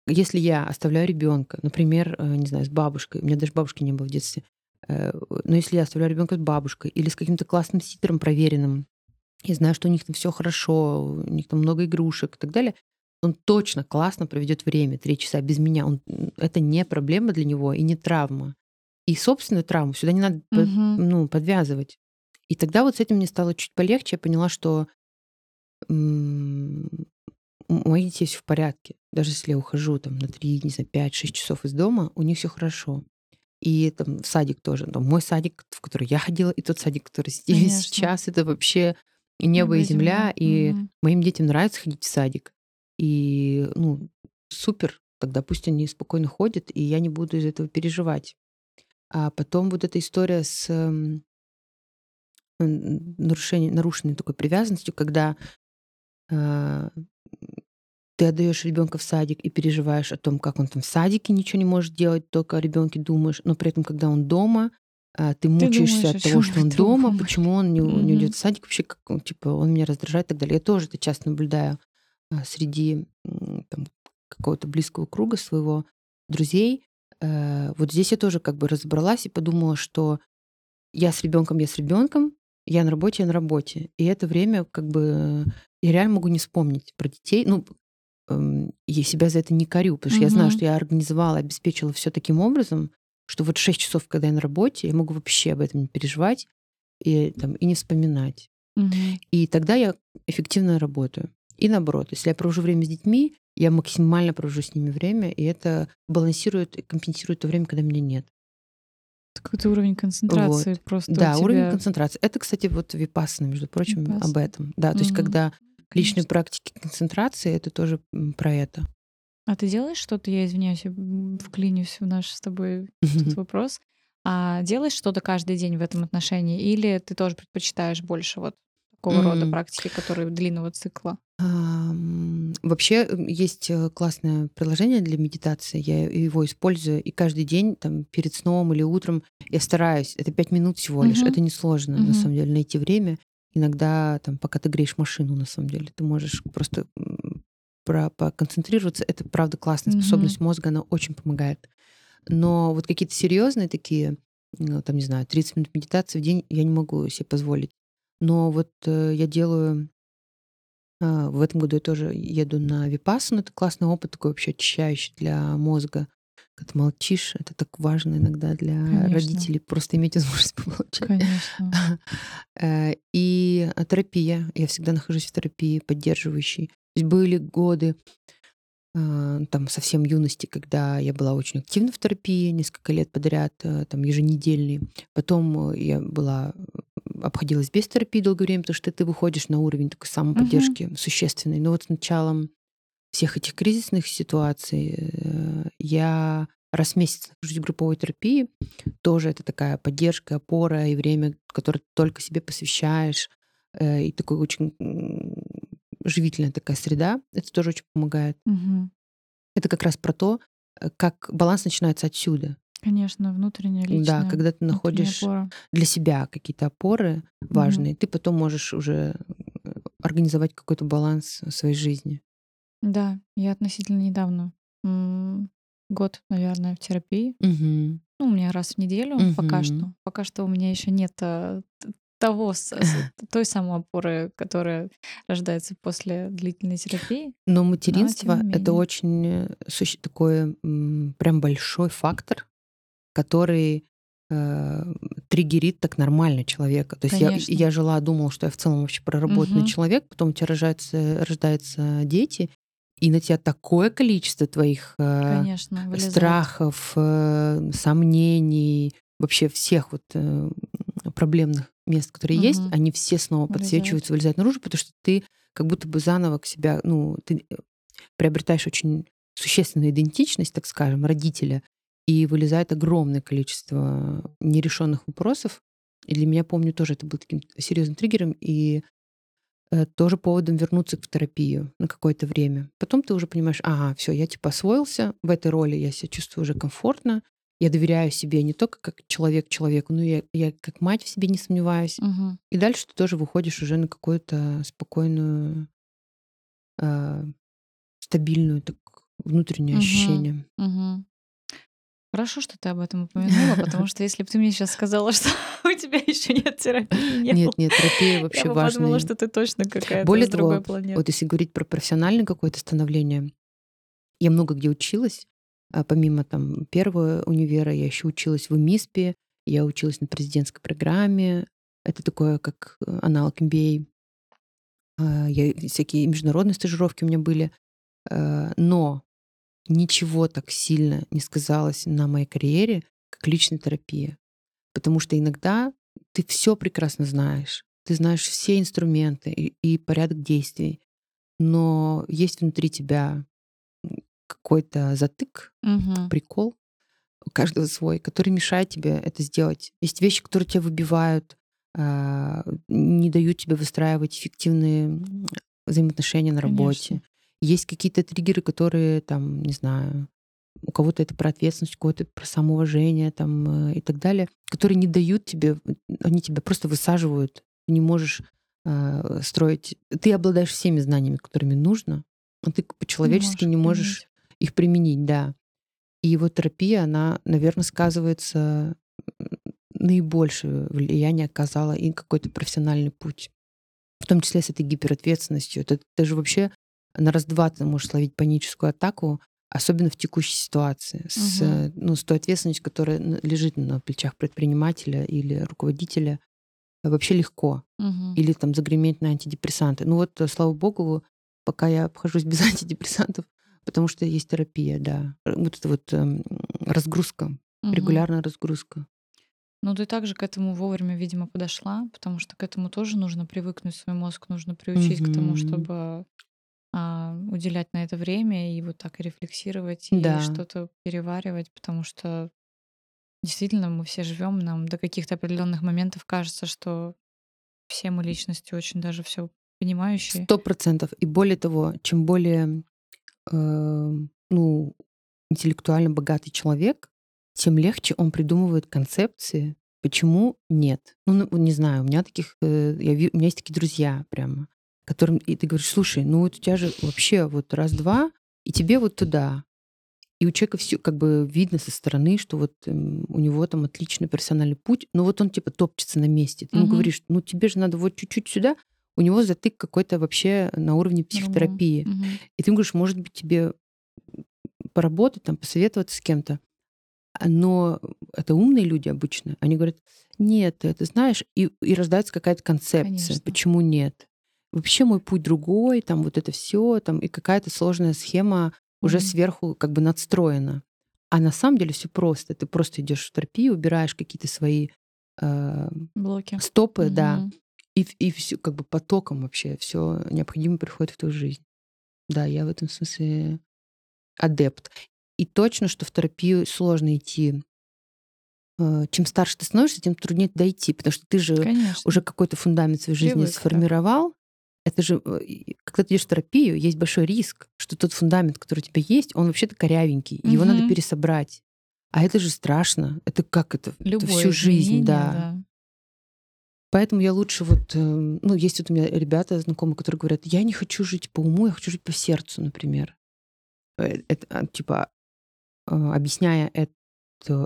если я оставляю ребенка, например, э, не знаю, с бабушкой, у меня даже бабушки не было в детстве, э, но если я оставляю ребенка с бабушкой или с каким-то классным ситером проверенным, и знаю, что у них там все хорошо, у них там много игрушек и так далее, он точно классно проведет время, три часа без меня. Он, это не проблема для него и не травма. И собственную травму сюда не надо Мгм. ну, подвязывать. И тогда вот с этим мне стало чуть полегче. Я поняла, что у моих детей все в порядке. Даже если я ухожу там на 3, не знаю, 5-6 часов из дома, у них все хорошо. И там в садик тоже. Там мой садик, в который я ходила, и тот садик, который здесь Конечно. сейчас, это вообще и небо, и земля. И Мгм. моим детям нравится ходить в садик. И, ну, супер. Тогда пусть они спокойно ходят, и я не буду из этого переживать. А потом вот эта история с эм, нарушением, нарушенной такой привязанностью, когда а, ты отдаешь ребенка в садик и переживаешь о том, как он там в садике ничего не может делать, только о ребенке думаешь, но при этом, когда он дома, а, ты мучаешься думаешь о от того, что он дома, другом. почему он не, не Мгм. уйдет в садик, вообще, как, он, типа, он меня раздражает и так далее. Я тоже это часто наблюдаю а, среди там, какого-то близкого круга своего друзей. Э, Вот здесь я тоже как бы разобралась и подумала, что я с ребенком, я с ребенком, я на работе, я на работе. И это время как бы я реально могу не вспомнить про детей. Ну, я себя за это не корю, потому что я знаю, что я организовала, обеспечила все таким образом, что вот 6 часов, когда я на работе, я могу вообще об этом не переживать и, там, и не вспоминать. Мгм. И тогда я эффективно работаю. И наоборот, если я провожу время с детьми, я максимально провожу с ними время, и это балансирует и компенсирует то время, когда меня нет. Какой-то уровень концентрации Вот. просто Да, уровень тебя. концентрации. Это, кстати, вот випассана, между прочим, об Випассана. этом. Да, то есть когда Конечно. практики концентрации, это тоже про это. А ты делаешь что-то, я извиняюсь, я вклинюсь в наш с тобой вопрос. А делаешь что-то каждый день в этом отношении? Или ты тоже предпочитаешь больше вот такого рода практики, которые длинного цикла? Вообще есть э, классное приложение для медитации. Я его использую и каждый день там перед сном или утром я стараюсь. Это пять минут всего лишь. Это несложно на самом деле найти время. Иногда там, пока ты греешь машину, на самом деле, ты можешь просто про- поконцентрироваться. Это правда классная Мгм. способность мозга, она очень помогает. Но вот какие-то серьезные такие, ну, там, не знаю, 30 минут медитации в день я не могу себе позволить. Но вот э, я делаю а, В этом году я тоже еду на Випассану. Это классный опыт, такой вообще очищающий для мозга. Когда молчишь, это так важно иногда для Конечно. родителей просто иметь возможность помолчать. Конечно. Э, И э, терапия. Я всегда нахожусь в терапии поддерживающей. То есть были годы а, там совсем юности, когда я была очень активна в терапии несколько лет подряд, э, там еженедельный. Потом я была обходилась без терапии долгое время, потому что ты выходишь на уровень такой самоподдержки существенный. Но вот с началом всех этих кризисных ситуаций э, я раз в месяц нахожусь в групповой терапии. Тоже это такая поддержка, опора и время, которое ты только себе посвящаешь. э, И такой очень живительная такая среда. Это тоже очень помогает. Мгм. Это как раз про то, э, как баланс начинается отсюда. Конечно, внутренняя личная. Да, когда ты находишь опора. для себя какие-то опоры важные, ты потом можешь уже организовать какой-то баланс в своей жизни. Да, я относительно недавно, м, год, наверное, в терапии. Мгм. Ну, у меня раз в неделю пока Мгм. что. Пока что у меня еще нет т- того, с- с- той самой опоры, которая рождается после длительной терапии. Но тем материнство это менее. очень э, суще- такой м, прям большой фактор, который э, триггерит так нормально человека. То есть я, Конечно. я жила, думала, что я в целом вообще проработанный Мгм. человек, потом у тебя рождаются, рождаются дети, и на тебя такое количество твоих э, Конечно, вылезает. страхов, э, сомнений, вообще всех вот э, проблемных мест, которые есть, Мгм. они все снова Вылезают. подсвечиваются, вылезают наружу, потому что ты как будто бы заново к себя, ну, ты приобретаешь очень существенную идентичность, так скажем, родителя, и вылезает огромное количество нерешенных вопросов. И для меня, помню, тоже это был таким серьезным триггером и тоже поводом вернуться в терапию на какое-то время. Потом ты уже понимаешь, ага, все, я типа освоился в этой роли, я себя чувствую уже комфортно, Я доверяю себе не только как человек человеку, но я, я как мать в себе не сомневаюсь. Мгм. И дальше ты тоже выходишь уже на какую-то спокойную, э, стабильную так, внутреннее Мгм. ощущение. Мгм. Хорошо, что ты об этом упомянула, потому что если бы ты мне сейчас сказала, что у тебя еще нет терапии, не Нет, было, нет, терапия я вообще бы подумала, что ты точно какая-то Более с другой того, планеты. вот если говорить про профессиональное какое-то становление, я много где училась. А Помимо там первого универа, я еще училась в УМИСПе, я училась на президентской программе. Это такое, как э, аналог MBA. А, Я, всякие международные стажировки у меня были. Но ничего так сильно не сказалось на моей карьере, как личная терапия. Потому что иногда ты все прекрасно знаешь. Ты знаешь все инструменты и, и порядок действий. Но есть внутри тебя какой-то затык, Мгм. прикол, у каждого свой, который мешает тебе это сделать. Есть вещи, которые тебя выбивают, а, не дают тебе выстраивать эффективные взаимоотношения на работе. Конечно. Есть какие-то триггеры, которые, там, не знаю, у кого-то это про ответственность, у кого-то про самоуважение там, э, и так далее, которые не дают тебе, они тебя просто высаживают. Ты не можешь а, строить... Ты обладаешь всеми знаниями, которыми нужно, но ты по-человечески Не не можешь можешь применить. их применить, да. И вот терапия, она, наверное, сказывается, наибольшее влияние оказала и какой-то профессиональный путь. В том числе с этой гиперответственностью. Это ты же вообще на раз-два ты можешь словить паническую атаку, особенно в текущей ситуации, с, э, ну, с той ответственностью, которая лежит на плечах предпринимателя или руководителя, э, вообще легко. Мгм. Или там загреметь на антидепрессанты. Ну вот, э, слава богу, пока я обхожусь без антидепрессантов, потому что есть терапия, да. Э, Вот это вот эм, разгрузка, Мгм. регулярная разгрузка. Ну, ты также к этому вовремя, видимо, подошла, потому что к этому тоже нужно привыкнуть, свой мозг нужно приучить к тому, чтобы а, уделять на это время и вот так и рефлексировать и Да. что-то переваривать, потому что действительно мы все живем, нам до каких-то определенных моментов кажется, что все мы личности очень даже все понимающие. Сто процентов. И более того, чем более э, ну, интеллектуально богатый человек, тем легче он придумывает концепции, почему нет. Ну, ну, не знаю, у меня таких, э, я, ви- у меня есть такие друзья прямо, которым, и ты говоришь, слушай, ну вот у тебя же вообще вот раз-два, и тебе вот туда. И у человека все как бы видно со стороны, что вот эм, у него там отличный профессиональный путь, но вот он типа топчется на месте. Ты ему Мгм. говоришь, ну тебе же надо вот чуть-чуть сюда, у него затык какой-то вообще на уровне психотерапии. Мгм. И ты ему говоришь, может быть, тебе поработать, там, посоветоваться с кем-то. А, Но это умные люди обычно. Они говорят, нет, ты это знаешь, и, и рождается какая-то концепция, Конечно. почему нет. Вообще мой путь другой, там вот это все, там и какая-то сложная схема уже Мгм. сверху как бы надстроена. А на самом деле все просто. Ты просто идешь в терапию, убираешь какие-то свои э, Блоки. стопы, да, Мгм. и, и все как бы потоком вообще все необходимое приходит в твою жизнь. Да, я в этом смысле адепт. И точно, что в терапию сложно идти. Э, Чем старше ты становишься, тем труднее идти, потому что ты же Конечно. уже какой-то фундамент своей жизни Привык, да. Это же, э, когда ты идешь в терапию, есть большой риск, что тот фундамент, который у тебя есть, он вообще-то корявенький, и его надо пересобрать. А это же страшно. Это как это? Это Любое всю жизнь, изменение, да. Поэтому я лучше вот, э, ну, есть вот у меня ребята знакомые, которые говорят, я не хочу жить по уму, я хочу жить по сердцу, например. Э, Это, а, типа, э, объясняя это,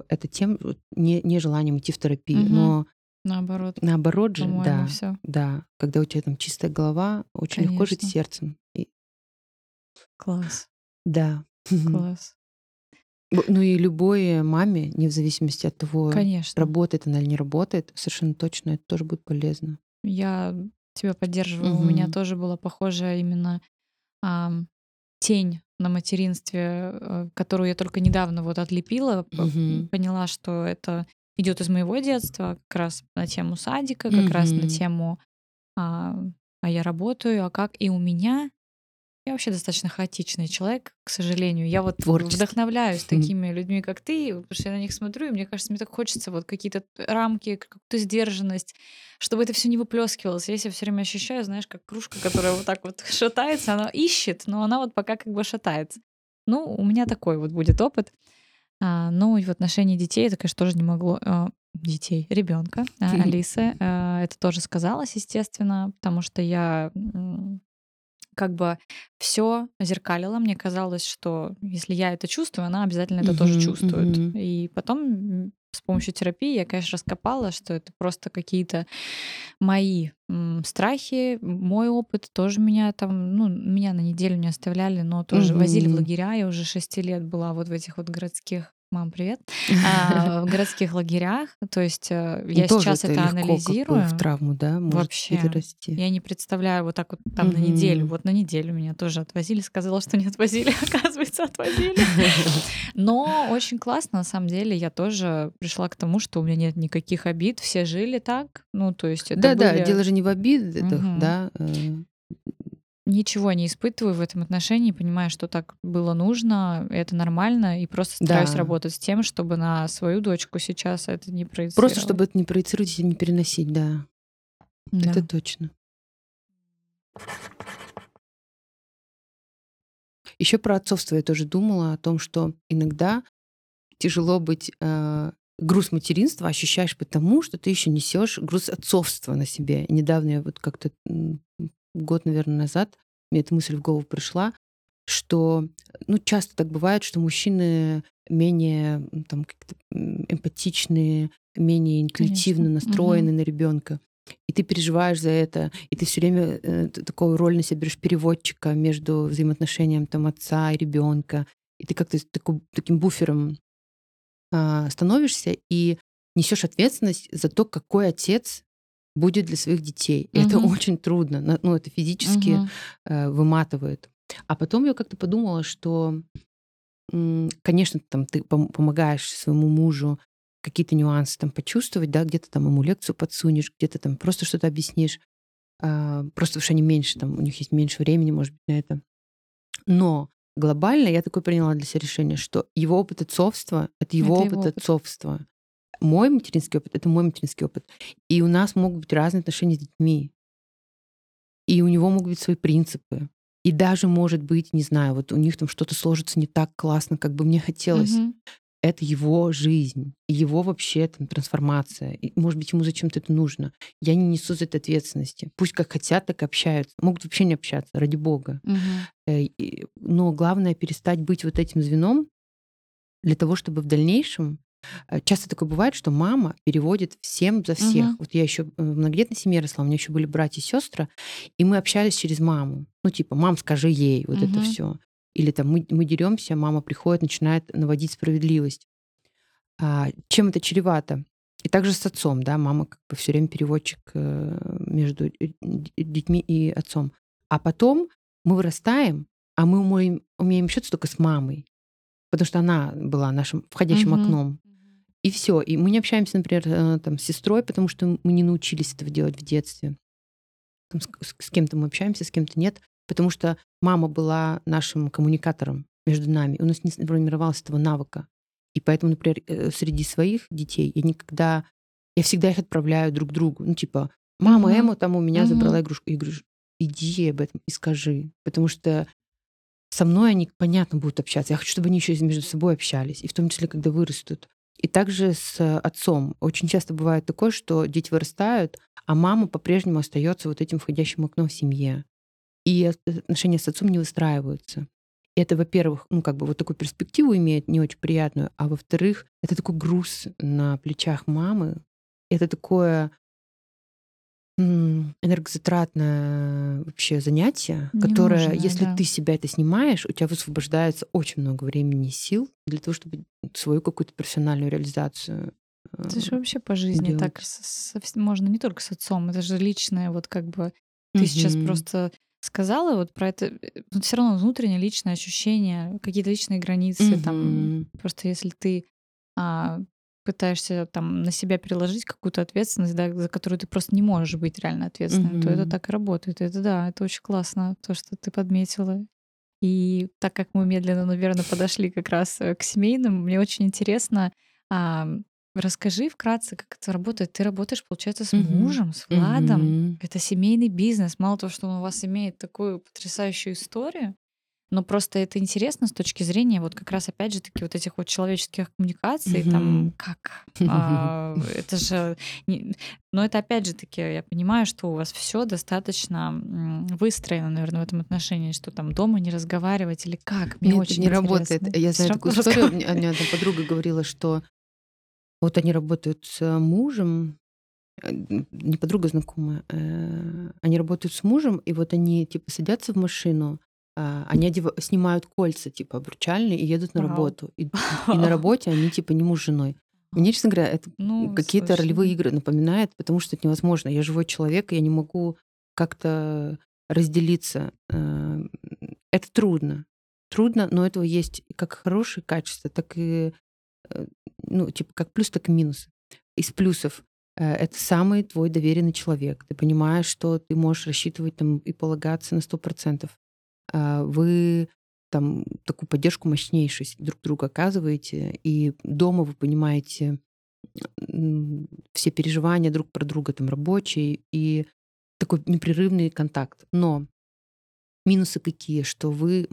это тем, не, не желанием идти в терапию, Мгм. но Наоборот, наоборот же, да, все. да, когда у тебя там чистая голова, очень легко жить Конечно. сердцем. И- Класс, да. класс. Ну и любой маме, не в зависимости от того, Конечно. работает она или не работает, совершенно точно это тоже будет полезно. Я тебя поддерживаю. У меня тоже была похожая именно ам, тень на материнстве, э, которую я только недавно вот отлепила, Мгм. поняла, что это идет из моего детства, как раз на тему садика, как раз на тему а, а я работаю, а как и у меня я вообще достаточно хаотичный человек, к сожалению. Я вот Творческий. вдохновляюсь Мгм. такими людьми, как ты, потому что я на них смотрю, и мне кажется, мне так хочется вот какие-то рамки, какую-то сдержанность, чтобы это все не выплескивалось. Я себя все время ощущаю, знаешь, как кружка, которая вот так вот шатается, она ищет, но она вот пока как бы шатается. Ну, у меня такой вот будет опыт. А, ну и в отношении детей это, конечно, тоже не могло а, детей, ребенка Алисы. А, это тоже сказалось, естественно, потому что я как бы все зеркалила. Мне казалось, что если я это чувствую, она обязательно это тоже чувствует. И потом с помощью терапии я, конечно, раскопала, что это просто какие-то мои страхи, мой опыт тоже меня там, ну, меня на неделю не оставляли, но тоже возили в лагеря. Я уже шести лет была вот в этих вот городских Мам, привет. А, в городских лагерях. То есть э, я сейчас это, анализирую. в травму, да, может Вообще. перерасти. Я не представляю вот так вот там на неделю. Вот на неделю меня тоже отвозили. Сказала, что не отвозили. Оказывается, отвозили. Но очень классно, на самом деле. Я тоже пришла к тому, что у меня нет никаких обид. Все жили так. Ну, то есть это Да-да, были... дело же не в обидах, да. Ничего не испытываю в этом отношении, понимаю, что так было нужно, это нормально, и просто стараюсь Да. работать с тем, чтобы на свою дочку сейчас это не проецировать. Просто чтобы это не проецировать и не переносить, да. Да. Это точно. Еще про отцовство я тоже думала о том, что иногда тяжело быть э, груз материнства ощущаешь потому, что ты еще несешь груз отцовства на себе. Недавно я вот как-то год, наверное, назад мне эта мысль в голову пришла, что ну часто так бывает, что мужчины менее там эмпатичные, менее интуитивно Конечно. настроены на ребенка. И ты переживаешь за это, и ты все время э, такую роль на себя берешь переводчика между взаимоотношением там отца и ребенка. И ты как-то таку- таким буфером а, становишься и несешь ответственность за то, какой отец будет для своих детей. И это Мгм. очень трудно. Ну, это физически э, выматывает. А потом я как-то подумала, что, конечно, там ты пом- помогаешь своему мужу какие-то нюансы там почувствовать, да, где-то там ему лекцию подсунешь, где-то там просто что-то объяснишь, а, просто потому что они меньше, там, у них есть меньше времени, может быть, на это. Но глобально я такое приняла для себя решение, что его опыт отцовства — это его Это опыт его опыт. отцовства. Мой материнский опыт — это мой материнский опыт. И у нас могут быть разные отношения с детьми. И у него могут быть свои принципы. И даже, может быть, не знаю, вот у них там что-то сложится не так классно, как бы мне хотелось. Мгм. Это его жизнь, его вообще там трансформация. И, может быть, ему зачем-то это нужно. Я не несу за это ответственности. Пусть как хотят, так и общаются. Могут вообще не общаться, ради бога. И- Но главное перестать быть вот этим звеном для того, чтобы в дальнейшем Часто такое бывает, что мама переводит всем за всех. Мгм. Вот я еще в многодетной семье росла, у меня еще были братья и сестры, и мы общались через маму. Ну, типа, мам, скажи ей вот это Мгм. все. Или там мы, мы деремся, мама приходит, начинает наводить справедливость. А, чем это чревато? И также с отцом, да, мама как бы все время переводчик э, между э, детьми и отцом. А потом мы вырастаем, а мы умеем, умеем общаться только с мамой, потому что она была нашим входящим Мгм. окном. И все. И мы не общаемся, например, э, там, с сестрой, потому что мы не научились этого делать в детстве. Там, с, с- кем-то мы общаемся, с кем-то нет, потому что мама была нашим коммуникатором между нами. У нас не сформировалось этого навыка. И поэтому, например, э, среди своих детей я никогда... Я всегда их отправляю друг к другу. Ну, типа, мама Мгм. Эмма там у меня Мгм. забрала игрушку. Я говорю, иди об этом и скажи. Потому что со мной они, понятно, будут общаться. Я хочу, чтобы они еще между собой общались. И в том числе, когда вырастут. И также с э, отцом. Очень часто бывает такое, что дети вырастают, а мама по-прежнему остается вот этим входящим окном в семье. И от- отношения с отцом не выстраиваются. И это, во-первых, ну, как бы вот такую перспективу имеет не очень приятную, а во-вторых, это такой груз на плечах мамы. Это такое энергозатратное вообще занятие, которое, Ненужное, если да. ты себя это снимаешь, у тебя высвобождается очень много времени и сил для того, чтобы свою какую-то профессиональную реализацию э, Это же вообще по жизни делать. так со вс- можно не только с отцом, это же личное, вот как бы ты сейчас Мгм. просто сказала вот про это, все равно внутреннее личное ощущение, какие-то личные границы, там Мгм. просто если ты а, пытаешься там на себя переложить какую-то ответственность, да, за которую ты просто не можешь быть реально ответственным, то это так и работает. Это да, это очень классно, то, что ты подметила. И так как мы медленно, наверное, подошли как раз э, к семейным, мне очень интересно, а, расскажи вкратце, как это работает. Ты работаешь, получается, с Мгм. мужем, с Владом. Мгм. Это семейный бизнес. Мало того, что он у вас имеет такую потрясающую историю, Но просто это интересно с точки зрения вот как раз опять же таки вот этих вот человеческих коммуникаций, там как а, это же, но это опять же таки я понимаю, что у вас все достаточно выстроено, наверное, в этом отношении, что там дома не разговаривать или как? Мне Нет, очень не интересно. работает. Я знаю такую историю. У меня одна подруга говорила, что вот они работают с мужем, э, не подруга знакомая, э, они работают с мужем, и вот они типа садятся в машину, они одев... снимают кольца, типа, обручальные и едут на Вау. работу. И, и на работе они, типа, не муж с женой. Мне, честно говоря, это ну, какие-то ролевые игры напоминает, потому что это невозможно. Я живой человек, я не могу как-то разделиться. Э, это трудно. Трудно, но этого есть как хорошие качества, так и, э, ну, типа, как плюс, так и минусы. Из плюсов э, это самый твой доверенный человек. Ты понимаешь, что ты можешь рассчитывать там и полагаться на сто процентов. А, вы там такую поддержку мощнейшую друг друга оказываете, и дома вы понимаете все переживания друг про друга, там рабочие, и такой непрерывный контакт. Но минусы какие? Что вы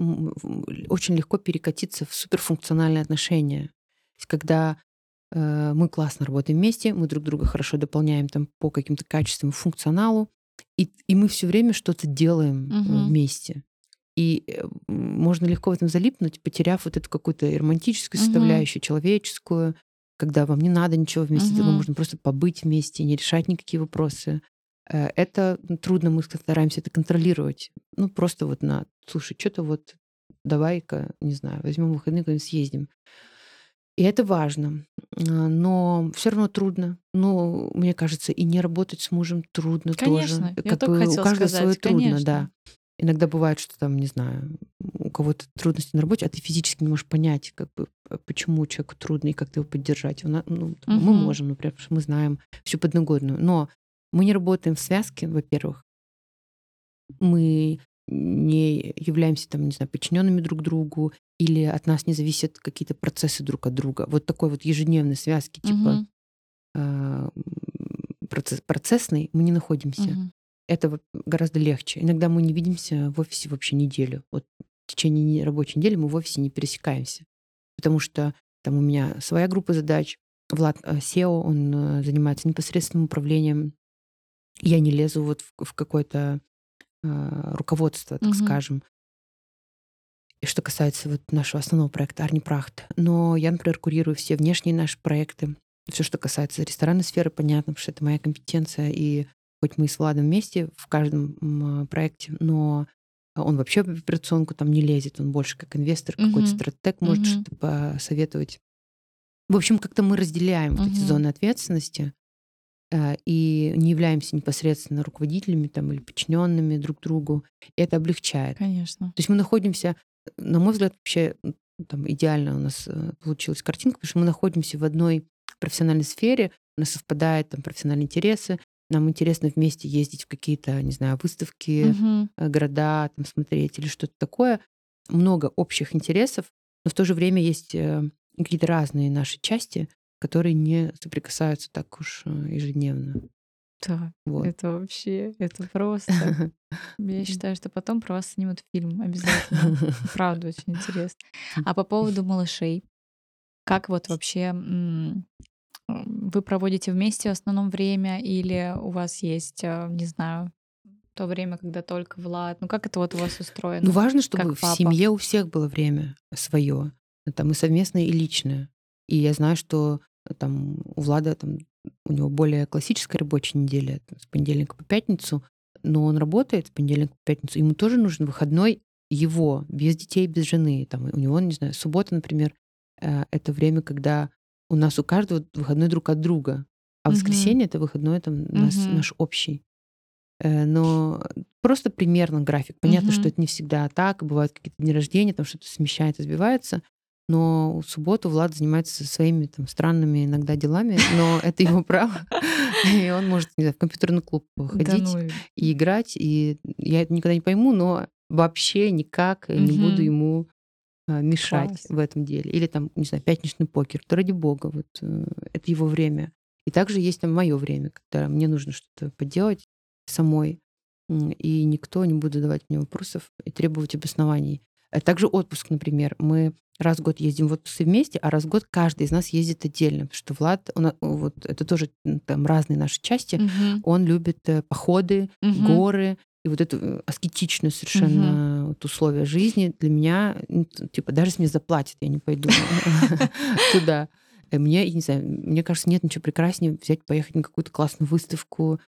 очень легко перекатиться в суперфункциональные отношения. Когда э, мы классно работаем вместе, мы друг друга хорошо дополняем там по каким-то качествам, функционалу, и, и мы все время что-то делаем угу. вместе. И э, можно легко в этом залипнуть, потеряв вот эту какую-то романтическую составляющую, угу. человеческую, когда вам не надо ничего вместе, угу. вам можно просто побыть вместе, не решать никакие вопросы. Э, это трудно, мы стараемся это контролировать. Ну, просто вот на, слушай, что-то вот давай-ка, не знаю, возьмем выходные, куда-нибудь съездим. И это важно. А, но все равно трудно. Ну, мне кажется, и не работать с мужем трудно конечно, тоже. Я как бы у каждого свое трудно, да. Иногда бывает, что там, не знаю, у кого-то трудности на работе, а ты физически не можешь понять, как бы, почему человеку трудно и как его поддержать. Он, ну, угу. Мы можем, например, потому что мы знаем всю подноготную. Но мы не работаем в связке, во-первых. Мы не являемся, там, не знаю, подчиненными друг другу, или от нас не зависят какие-то процессы друг от друга. Вот такой вот ежедневной связки, типа угу. процесс, процессной, мы не находимся. Угу это гораздо легче. Иногда мы не видимся в офисе вообще неделю. Вот в течение рабочей недели мы в офисе не пересекаемся. Потому что там у меня своя группа задач. Влад э, SEO, он э, занимается непосредственным управлением. Я не лезу вот в, в какое-то э, руководство, так угу. скажем. И что касается вот нашего основного проекта Арни Прахт. Но я, например, курирую все внешние наши проекты. Все, что касается ресторанной сферы, понятно, потому что это моя компетенция. И хоть мы с Владом вместе в каждом проекте, но он вообще в операционку там не лезет, он больше как инвестор, угу. какой-то стратег может угу. что-то посоветовать. В общем, как-то мы разделяем угу. вот эти зоны ответственности э, и не являемся непосредственно руководителями там, или подчиненными друг другу. И это облегчает. Конечно. То есть мы находимся, на мой взгляд, вообще там идеально у нас э, получилась картинка, потому что мы находимся в одной профессиональной сфере, у нас совпадают там профессиональные интересы, нам интересно вместе ездить в какие-то, не знаю, выставки, угу. города, там смотреть или что-то такое. Много общих интересов, но в то же время есть э, какие-то разные наши части, которые не соприкасаются так уж э, ежедневно. Да, вот. это вообще, это просто. Я считаю, что потом про вас снимут фильм обязательно. Правда, очень интересно. А по поводу малышей, как вот вообще вы проводите вместе в основном время или у вас есть, э, не знаю, то время, когда только Влад? Ну как это вот у вас устроено? Ну важно, чтобы в семье у всех было время свое, там и совместное, и личное. И я знаю, что э, там у Влада там у него более классическая рабочая неделя, с понедельника по пятницу, но он работает с понедельника по пятницу, ему тоже нужен выходной его, без детей, без жены. Там, у него, не знаю, суббота, например, э, это время, когда у нас у каждого выходной друг от друга. А угу. воскресенье это выходной там угу. наш, наш общий. Э, но просто примерно график. Понятно, угу. что это не всегда так. Бывают какие-то дни рождения, там что-то смещается, сбивается. Но в субботу Влад занимается своими там странными иногда делами, но это его право. И он может, не знаю, в компьютерный клуб ходить ну и играть. И я это никогда не пойму, но вообще никак не буду ему мешать Класс. в этом деле. Или там, не знаю, пятничный покер. То ради бога, вот э, это его время. И также есть там мое время, когда мне нужно что-то поделать самой, и никто не будет задавать мне вопросов и требовать обоснований. Э, также отпуск, например. Мы раз в год ездим в отпуск вместе, а раз в год каждый из нас ездит отдельно. Потому что Влад, он, вот это тоже там разные наши части, Мгм. он любит э, походы, Мгм. горы, и вот это э, аскетичное совершенно вот условие жизни для меня, типа, даже если мне заплатят, я не пойду туда. Мне, не знаю, мне кажется, нет ничего прекраснее взять, поехать на какую-то классную выставку,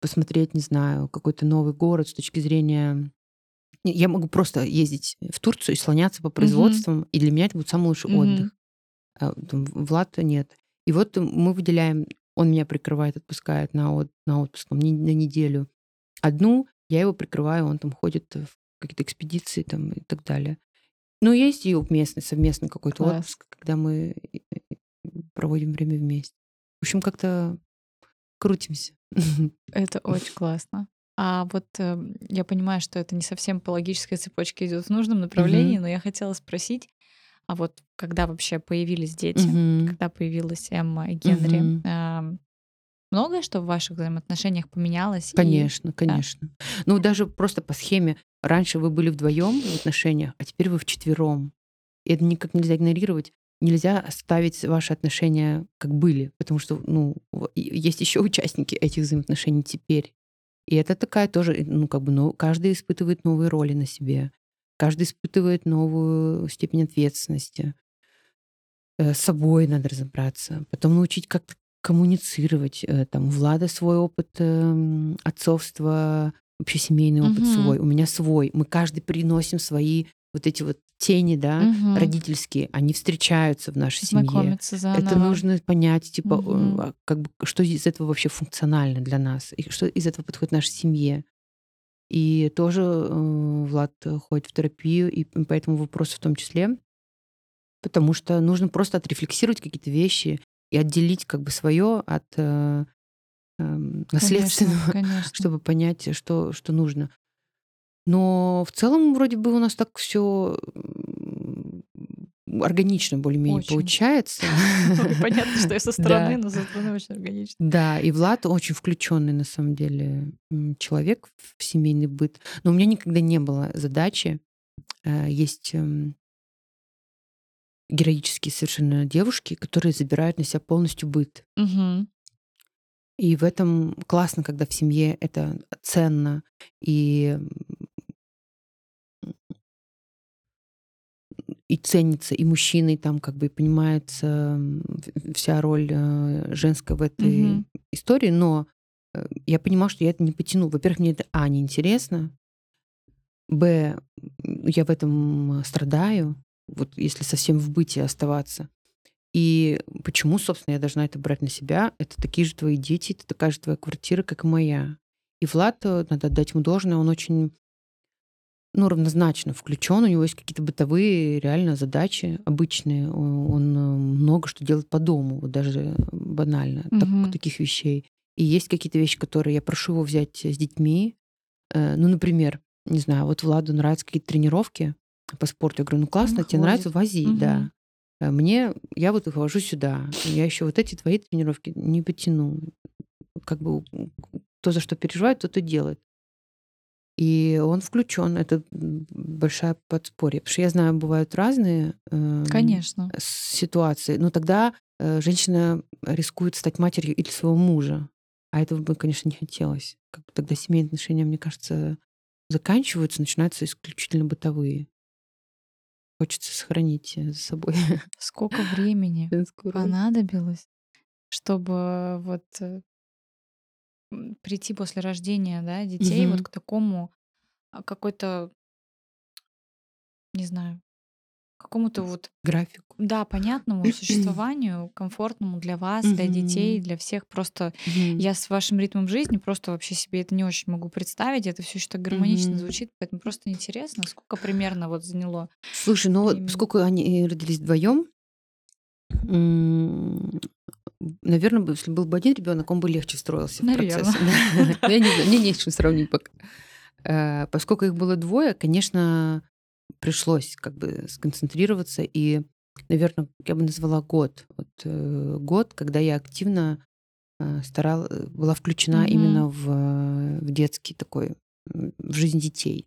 посмотреть, не знаю, какой-то новый город с точки зрения... Я могу просто ездить в Турцию и слоняться по производствам, и для меня это будет самый лучший отдых. А, там Влад нет. И вот мы выделяем, он меня прикрывает, отпускает на, от- на отпуск на неделю. Одну я его прикрываю, он там ходит в какие-то экспедиции там, и так далее. Ну, есть и местный, совместный какой-то Класс. отпуск, когда мы э, э, проводим время вместе. В общем, как-то крутимся. Это очень классно. А вот э, я понимаю, что это не совсем по логической цепочке идет в нужном направлении, но я хотела спросить, а вот когда вообще появились дети, Мгм. когда появилась Эмма и Генри, ам, многое что в ваших взаимоотношениях поменялось? и- Конечно, конечно. Ну, даже просто по схеме. Раньше вы были вдвоем в отношениях, а теперь вы вчетвером. И это никак нельзя игнорировать. Нельзя оставить ваши отношения как были, потому что ну, есть еще участники этих взаимоотношений теперь. И это такая тоже, ну, как бы, ну, каждый испытывает новые роли на себе. Каждый испытывает новую степень ответственности. Э, С собой надо разобраться. Потом научить как-то коммуницировать. Э, Там у Влада свой опыт эм, отцовства, вообще семейный опыт Мгм. свой. У меня свой. Мы каждый приносим свои вот эти вот тени, да, Мгм. родительские. Они встречаются в нашей семье. Заново. Это нужно понять, типа, э, а как бы, что из этого вообще функционально для нас, и что из этого подходит нашей семье. И тоже э, Влад ходит в терапию, и по этому вопросу в том числе, потому что нужно просто отрефлексировать какие-то вещи и отделить как бы свое от э, эм, Конечно, наследственного, конечно. чтобы понять, что, что нужно. Но в целом вроде бы у нас так все органично более-менее получается. Понятно, что я со стороны, но со стороны очень органично. Да, и Влад очень включенный на самом деле человек в семейный быт. Но у меня никогда не было задачи. э, Есть эм, героические совершенно девушки, которые забирают на себя полностью быт. Мгм. И в этом классно, когда в семье это ценно и и ценится, и мужчиной там как бы понимается вся роль э, женская в этой Мгм. истории, но э, я понимала, что я это не потяну. Во-первых, мне это а неинтересно, б я в этом э, страдаю, вот если совсем в быте оставаться. И почему, собственно, я должна это брать на себя? Это такие же твои дети, это такая же твоя квартира, как и моя. И Влад, э, надо отдать ему должное, он очень ну, равнозначно включен. У него есть какие-то бытовые реально задачи обычные. Он э, много что делает по дому, вот даже банально, так- Мгм. таких вещей. И есть какие-то вещи, которые я прошу его взять с детьми. Э, Ну, например, не знаю, вот Владу нравятся какие-то тренировки по спорту. Я говорю, ну классно, Он тебе нравится, ходит. вози, Мгм. да. Э, Мне, я вот их вожу сюда. Я еще вот эти твои тренировки не потяну. Как бы то, за что переживает, то и делает. И он включен. Это большая подспорье. Потому что я знаю, бывают разные эм, Конечно. ситуации. Но тогда э, женщина рискует стать матерью или своего мужа. А этого бы, конечно, не хотелось. Как бы тогда семейные отношения, мне кажется, заканчиваются, начинаются исключительно бытовые. Хочется сохранить э, за собой Сколько времени понадобилось, чтобы вот э, прийти после рождения да, детей вот Мгм. к такому а, какой-то, не знаю, какому-то вот, Графику. да, понятному существованию, комфортному для вас, для детей, для всех. Просто я с вашим ритмом жизни просто вообще себе это не очень могу представить. Это все еще так гармонично звучит, поэтому просто интересно, сколько примерно вот заняло Слушай, ну вот поскольку они родились вдвоем, наверное, если был бы один ребенок, он бы легче встроился в процесс. Наверно. Да. Я не знаю, мне не с чем сравнить пока. Э, Поскольку их было двое, конечно, пришлось как бы сконцентрироваться и, наверное, я бы назвала год. Вот, э, год, когда я активно э, старала, была включена Мгм. именно в, в детский такой, в жизнь детей.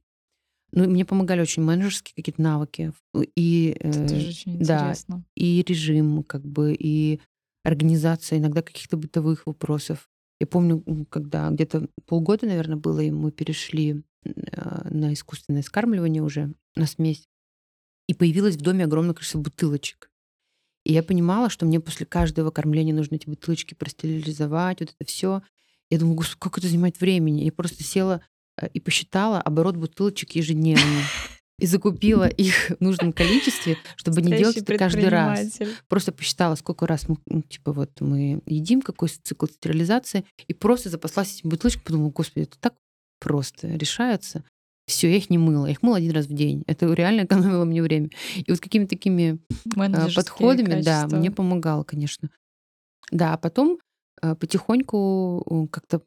Ну, мне помогали очень менеджерские какие-то навыки. И, э, да, интересно. и режим, как бы, и организация иногда каких-то бытовых вопросов. Я помню, когда где-то полгода, наверное, было, и мы перешли э, на искусственное скармливание уже, на смесь. И появилось в доме огромное количество бутылочек. И я понимала, что мне после каждого кормления нужно эти бутылочки простерилизовать, вот это все. Я думаю, господи, как это занимает времени. Я просто села э, и посчитала оборот бутылочек ежедневно. И закупила их в нужном количестве, чтобы не делать это каждый раз. Просто посчитала, сколько раз мы, ну, типа, вот мы едим, какой цикл стерилизации, и просто запаслась этими бутылочками, подумала, господи, это так просто решается. Все, я их не мыла. Я их мыла один раз в день. Это реально экономило мне время. И вот какими-то такими Менеджерские подходами, да, качества. мне помогало, конечно. Да, а потом э, потихоньку э, как-то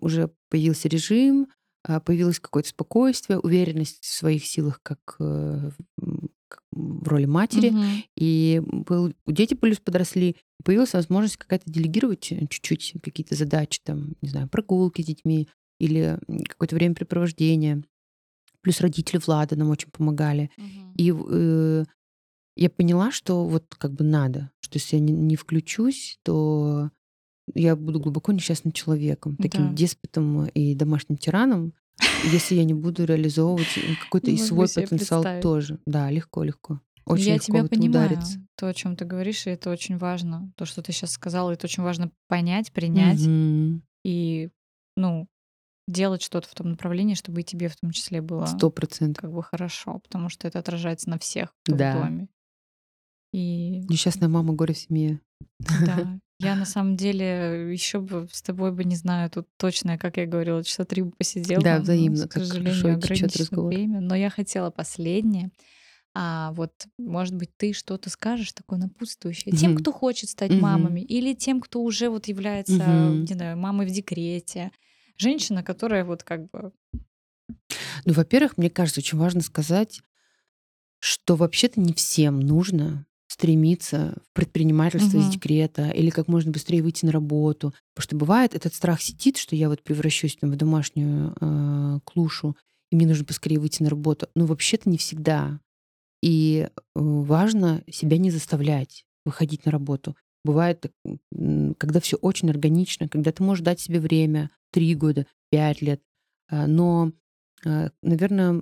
уже появился режим, а, появилось какое-то спокойствие, уверенность в своих силах как, э, как в роли матери. Мгм. И был, дети плюс подросли, появилась возможность какая-то делегировать э, чуть-чуть какие-то задачи, там, не знаю, прогулки с детьми или какое-то времяпрепровождение. Плюс родители Влада нам очень помогали. Мгм. И э, я поняла, что вот как бы надо, что если я не, не включусь, то я буду глубоко несчастным человеком, таким Да. деспотом и домашним тираном, если я не буду реализовывать какой-то и свой потенциал тоже. Да, легко, легко. Очень Я легко тебя в это понимаю, удариться. то, о чем ты говоришь, и это очень важно. То, что ты сейчас сказала, это очень важно понять, принять Мгм. и, ну, делать что-то в том направлении, чтобы и тебе в том числе было Сто процентов. как бы хорошо, потому что это отражается на всех, кто в Да. доме. И Несчастная мама, горе в семье. да, я на самом деле еще бы с тобой бы, не знаю, тут точно, как я говорила, часа три бы посидела, Да, но, взаимно. к Так сожалению, ограничено время. Но я хотела последнее. А вот, может быть, ты что-то скажешь такое напутствующее тем, Мгм. кто хочет стать Мгм. мамами, или тем, кто уже вот является, Мгм. не знаю, мамой в декрете. Женщина, которая вот как бы... Ну, во-первых, мне кажется, очень важно сказать, что вообще-то не всем нужно стремиться в предпринимательство из Мгм. декрета или как можно быстрее выйти на работу. Потому что бывает, этот страх сидит, что я вот превращусь там, в домашнюю э, клушу, и мне нужно поскорее выйти на работу. Но вообще-то не всегда. И э, важно себя не заставлять выходить на работу. Бывает, когда все очень органично, когда ты можешь дать себе время, три года, пять лет, а, но, наверное,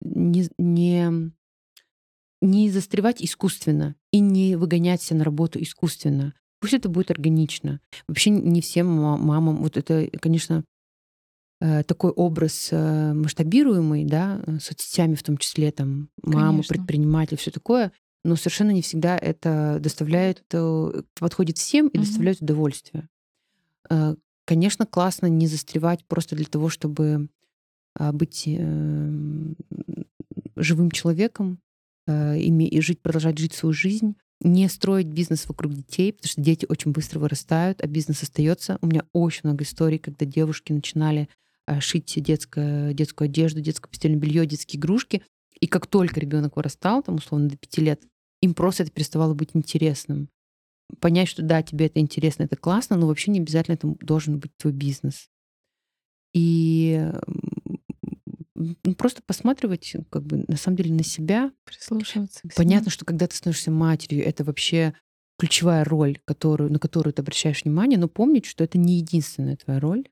не, не, не застревать искусственно и не выгонять себя на работу искусственно. Пусть это будет органично. Вообще не всем ма- мамам, вот это, конечно, э, такой образ э, масштабируемый, да, э, соцсетями в том числе, там, мама, Конечно. предприниматель, все такое, но совершенно не всегда это доставляет, подходит всем и Мгм. доставляет удовольствие. Э, Конечно, классно не застревать просто для того, чтобы а, быть эм, живым человеком э, и жить, продолжать жить свою жизнь, не строить бизнес вокруг детей, потому что дети очень быстро вырастают, а бизнес остается. У меня очень много историй, когда девушки начинали а, шить детское, детскую одежду, детское постельное белье, детские игрушки, и как только ребенок вырастал, там условно до пяти лет, им просто это переставало быть интересным. Понять, что да, тебе это интересно, это классно, но вообще не обязательно это должен быть твой бизнес. И ну, просто посматривать, как бы, на самом деле, на себя. Прислушиваться к себе. Понятно, что когда ты становишься матерью, это вообще ключевая роль, которую, на которую ты обращаешь внимание, но помнить, что это не единственная твоя роль,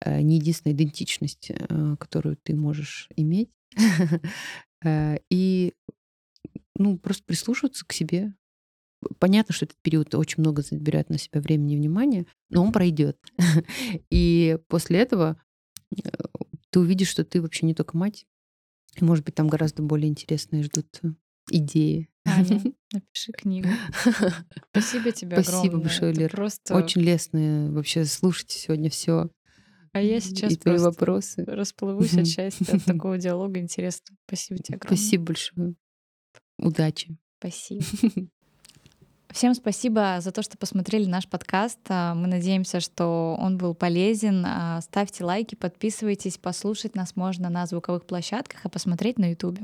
э, не единственная идентичность, э, которую ты можешь иметь. Э, И ну, просто прислушиваться к себе. Понятно, что этот период очень много забирает на себя времени и внимания, но он пройдет. И после этого э, ты увидишь, что ты вообще не только мать. И, может быть, там гораздо более интересные ждут э, идеи. Аня, напиши книгу. Спасибо тебе Спасибо огромное. большое, Это Лер. Просто... Очень лестно вообще слушать сегодня все. А я сейчас и твои вопросы. расплывусь от счастья от такого диалога интересного. Спасибо тебе огромное. Спасибо большое. Удачи. Спасибо. Всем спасибо за то, что посмотрели наш подкаст. А, Мы надеемся, что он был полезен. А, Ставьте лайки, подписывайтесь. Послушать нас можно на звуковых площадках, а посмотреть на YouTube.